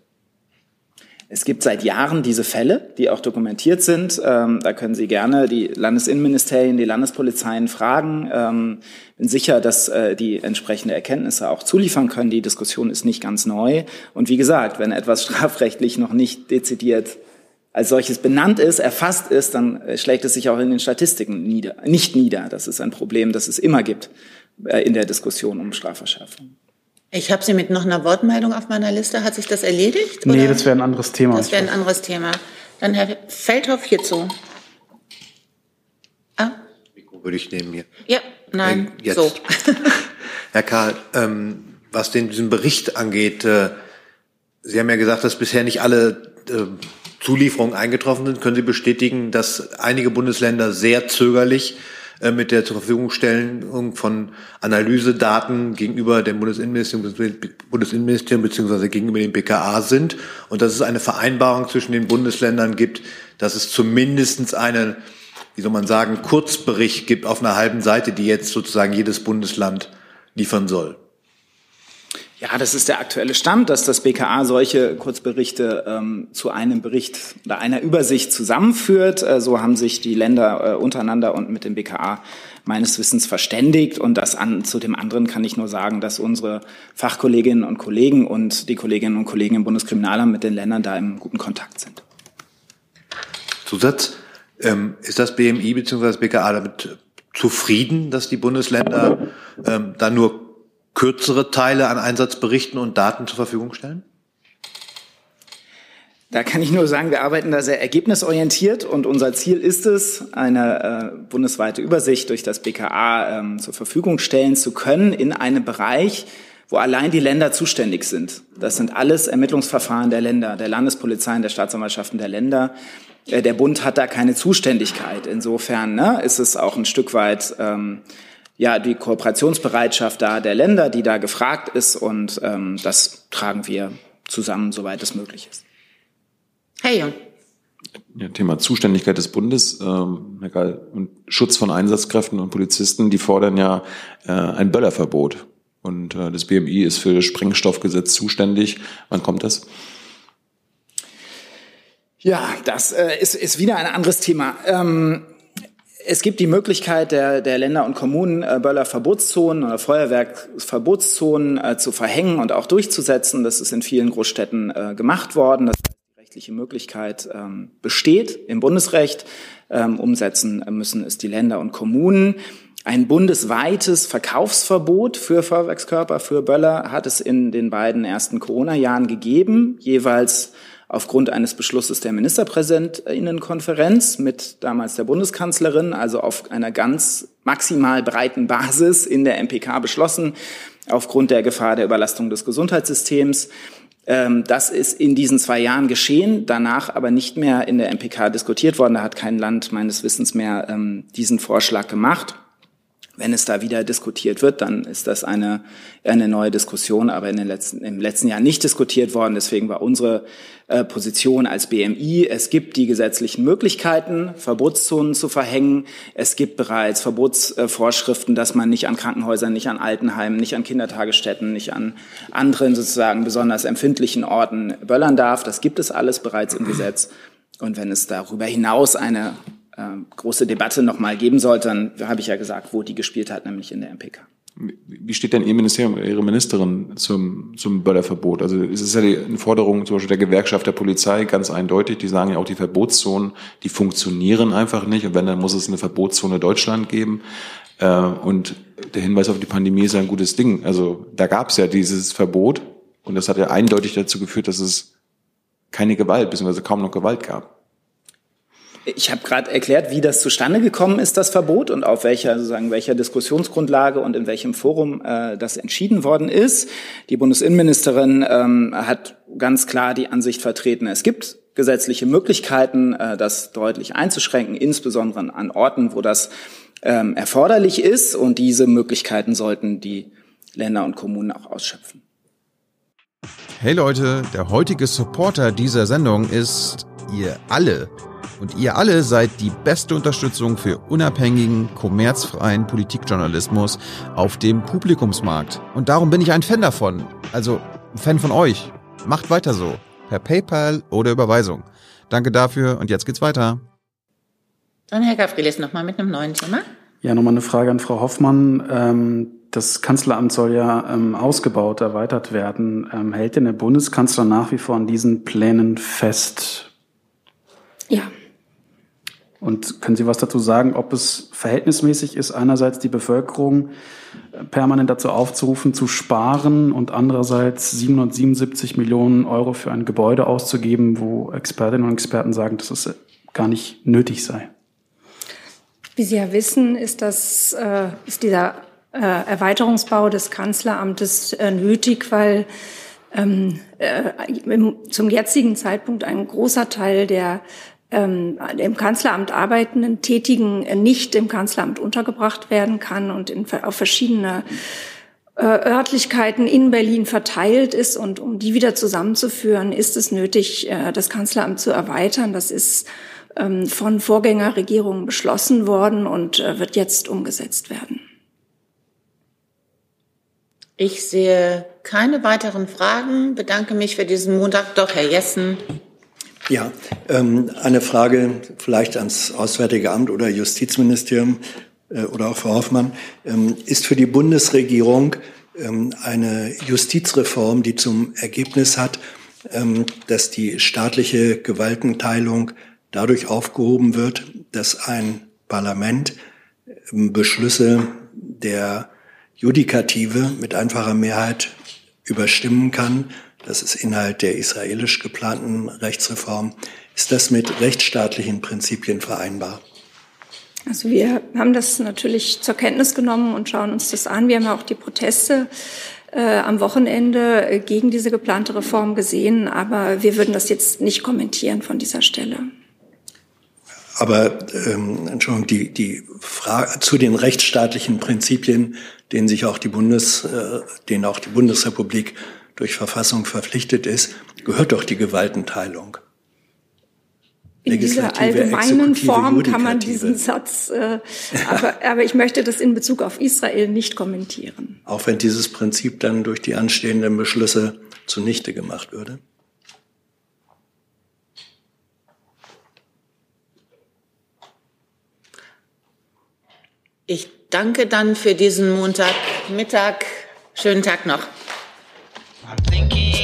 Es gibt seit Jahren diese Fälle, die auch dokumentiert sind. Ähm, da können Sie gerne die Landesinnenministerien, die Landespolizeien fragen. Ähm, bin sicher, dass äh, die entsprechende Erkenntnisse auch zuliefern können. Die Diskussion ist nicht ganz neu. Und wie gesagt, wenn etwas strafrechtlich noch nicht dezidiert als solches benannt ist, erfasst ist, dann äh, schlägt es sich auch in den Statistiken nieder, nicht nieder. Das ist ein Problem, das es immer gibt äh, in der Diskussion um Strafverschärfung. Ich habe Sie mit noch einer Wortmeldung auf meiner Liste. Hat sich das erledigt? Oder? Nee, das wäre ein anderes Thema. Das wäre ein anderes Thema. Dann Herr Feldhoff hierzu. Ah? Mikro würde ich nehmen hier. Ja, nein, äh, jetzt. so. Herr Karl, ähm, was den, diesen Bericht angeht, äh, Sie haben ja gesagt, dass bisher nicht alle äh, Zulieferungen eingetroffen sind. Können Sie bestätigen, dass einige Bundesländer sehr zögerlich äh, mit der zur Verfügung Stellung von Analysedaten gegenüber dem Bundesinnenministerium, Bundesinnenministerium bzw. gegenüber dem BKA sind und dass es eine Vereinbarung zwischen den Bundesländern gibt, dass es zumindest einen, wie soll man sagen, Kurzbericht gibt auf einer halben Seite, die jetzt sozusagen jedes Bundesland liefern soll. Ja, das ist der aktuelle Stand, dass das BKA solche Kurzberichte ähm, zu einem Bericht oder einer Übersicht zusammenführt. Äh, so haben sich die Länder äh, untereinander und mit dem BKA meines Wissens verständigt. Und das an, zu dem anderen kann ich nur sagen, dass unsere Fachkolleginnen und Kollegen und die Kolleginnen und Kollegen im Bundeskriminalamt mit den Ländern da im guten Kontakt sind. Zusatz, ähm, ist das BMI bzw. BKA damit zufrieden, dass die Bundesländer ähm, da nur kürzere Teile an Einsatzberichten und Daten zur Verfügung stellen? Da kann ich nur sagen, wir arbeiten da sehr ergebnisorientiert und unser Ziel ist es, eine äh, bundesweite Übersicht durch das BKA ähm, zur Verfügung stellen zu können in einem Bereich, wo allein die Länder zuständig sind. Das sind alles Ermittlungsverfahren der Länder, der Landespolizeien, der Staatsanwaltschaften der Länder. Äh, der Bund hat da keine Zuständigkeit. Insofern ne, ist es auch ein Stück weit ähm, ja die Kooperationsbereitschaft da der Länder, die da gefragt ist und ähm, das tragen wir zusammen, soweit es möglich ist. Herr Jung. ja, Thema Zuständigkeit des Bundes ähm, und Schutz von Einsatzkräften und Polizisten, die fordern ja äh, ein Böllerverbot. Und äh, das BMI ist für das Sprengstoffgesetz zuständig. Wann kommt das? Ja, das äh, ist, ist wieder ein anderes Thema. Ähm, es gibt die Möglichkeit der, der Länder und Kommunen, äh, Böllerverbotszonen oder Feuerwerkverbotszonen äh, zu verhängen und auch durchzusetzen. Das ist in vielen Großstädten äh, gemacht worden. Das die rechtliche Möglichkeit ähm, besteht im Bundesrecht. Ähm, umsetzen müssen es die Länder und Kommunen. Ein bundesweites Verkaufsverbot für Feuerwerkskörper, für Böller hat es in den beiden ersten Corona-Jahren gegeben, jeweils aufgrund eines Beschlusses der Ministerpräsidentinnenkonferenz mit damals der Bundeskanzlerin, also auf einer ganz maximal breiten Basis in der MPK beschlossen, aufgrund der Gefahr der Überlastung des Gesundheitssystems. Ähm, das ist in diesen zwei Jahren geschehen, danach aber nicht mehr in der MPK diskutiert worden. Da hat kein Land meines Wissens mehr ähm, diesen Vorschlag gemacht. Wenn es da wieder diskutiert wird, dann ist das eine, eine neue Diskussion, aber in den letzten, im letzten Jahr nicht diskutiert worden. Deswegen war unsere äh, Position als BMI, es gibt die gesetzlichen Möglichkeiten, Verbotszonen zu verhängen. Es gibt bereits Verbotsvorschriften, dass man nicht an Krankenhäusern, nicht an Altenheimen, nicht an Kindertagesstätten, nicht an anderen sozusagen besonders empfindlichen Orten böllern darf. Das gibt es alles bereits im Gesetz. Und wenn es darüber hinaus eine äh, große Debatte nochmal geben sollte, dann habe ich ja gesagt, wo die gespielt hat, nämlich in der MPK. Wie steht denn Ihr Ministerium, Ihre Ministerin zum, zum Böllerverbot? Also es ist ja eine Forderung zum Beispiel der Gewerkschaft der Polizei ganz eindeutig. Die sagen ja auch, die Verbotszonen, die funktionieren einfach nicht. Und wenn, dann muss es eine Verbotszone Deutschland geben. Äh, und der Hinweis auf die Pandemie ist ja ein gutes Ding. Also da gab es ja dieses Verbot. Und das hat ja eindeutig dazu geführt, dass es keine Gewalt, beziehungsweise kaum noch Gewalt gab. Ich habe gerade erklärt, wie das zustande gekommen ist, das Verbot, und auf welcher, sozusagen, welcher Diskussionsgrundlage und in welchem Forum äh, das entschieden worden ist. Die Bundesinnenministerin ähm, hat ganz klar die Ansicht vertreten, es gibt gesetzliche Möglichkeiten, äh, das deutlich einzuschränken, insbesondere an Orten, wo das ähm, erforderlich ist. Und diese Möglichkeiten sollten die Länder und Kommunen auch ausschöpfen. Hey Leute, der heutige Supporter dieser Sendung ist ihr alle. Und ihr alle seid die beste Unterstützung für unabhängigen, kommerzfreien Politikjournalismus auf dem Publikumsmarkt. Und darum bin ich ein Fan davon. Also ein Fan von euch. Macht weiter so. Per PayPal oder Überweisung. Danke dafür und jetzt geht's weiter. Dann Herr Gavrilis nochmal mit einem neuen Thema. Ja, nochmal eine Frage an Frau Hoffmann. Ähm, das Kanzleramt soll ja ähm, ausgebaut, erweitert werden. Ähm, hält denn der Bundeskanzler nach wie vor an diesen Plänen fest? Ja, und können Sie was dazu sagen, ob es verhältnismäßig ist, einerseits die Bevölkerung äh, permanent dazu aufzurufen, zu sparen und andererseits 777 Millionen Euro für ein Gebäude auszugeben, wo Expertinnen und Experten sagen, dass es gar nicht nötig sei? Wie Sie ja wissen, ist, das, äh, ist dieser äh, Erweiterungsbau des Kanzleramtes äh, nötig, weil ähm, äh, zum jetzigen Zeitpunkt ein großer Teil der ähm, im Kanzleramt arbeitenden Tätigen nicht im Kanzleramt untergebracht werden kann und in, auf verschiedene äh, Örtlichkeiten in Berlin verteilt ist. Und um die wieder zusammenzuführen, ist es nötig, äh, das Kanzleramt zu erweitern. Das ist ähm, von Vorgängerregierungen beschlossen worden und äh, wird jetzt umgesetzt werden. Ich sehe keine weiteren Fragen. Bedanke mich für diesen Montag. Doch, Herr Jessen. Ja, ähm, eine Frage vielleicht ans Auswärtige Amt oder Justizministerium äh, oder auch Frau Hoffmann. Ähm, ist für die Bundesregierung ähm, eine Justizreform, die zum Ergebnis hat, ähm, dass die staatliche Gewaltenteilung dadurch aufgehoben wird, dass ein Parlament ähm, Beschlüsse der Judikative mit einfacher Mehrheit überstimmen kann das ist Inhalt der israelisch geplanten Rechtsreform. Ist das mit rechtsstaatlichen Prinzipien vereinbar? Also wir haben das natürlich zur Kenntnis genommen und schauen uns das an. Wir haben auch die Proteste äh, am Wochenende gegen diese geplante Reform gesehen, aber wir würden das jetzt nicht kommentieren von dieser Stelle. Aber ähm, Entschuldigung, die, die Frage zu den rechtsstaatlichen Prinzipien, denen sich auch die Bundes, äh, denen auch die Bundesrepublik durch Verfassung verpflichtet ist, gehört doch die Gewaltenteilung. in dieser allgemeinen Form kann man diesen Satz, äh, aber, aber ich möchte das in Bezug auf Israel nicht kommentieren. Auch wenn dieses Prinzip dann durch die anstehenden Beschlüsse zunichte gemacht würde? Ich danke dann für diesen Montagmittag. Schönen Tag noch. I'm taking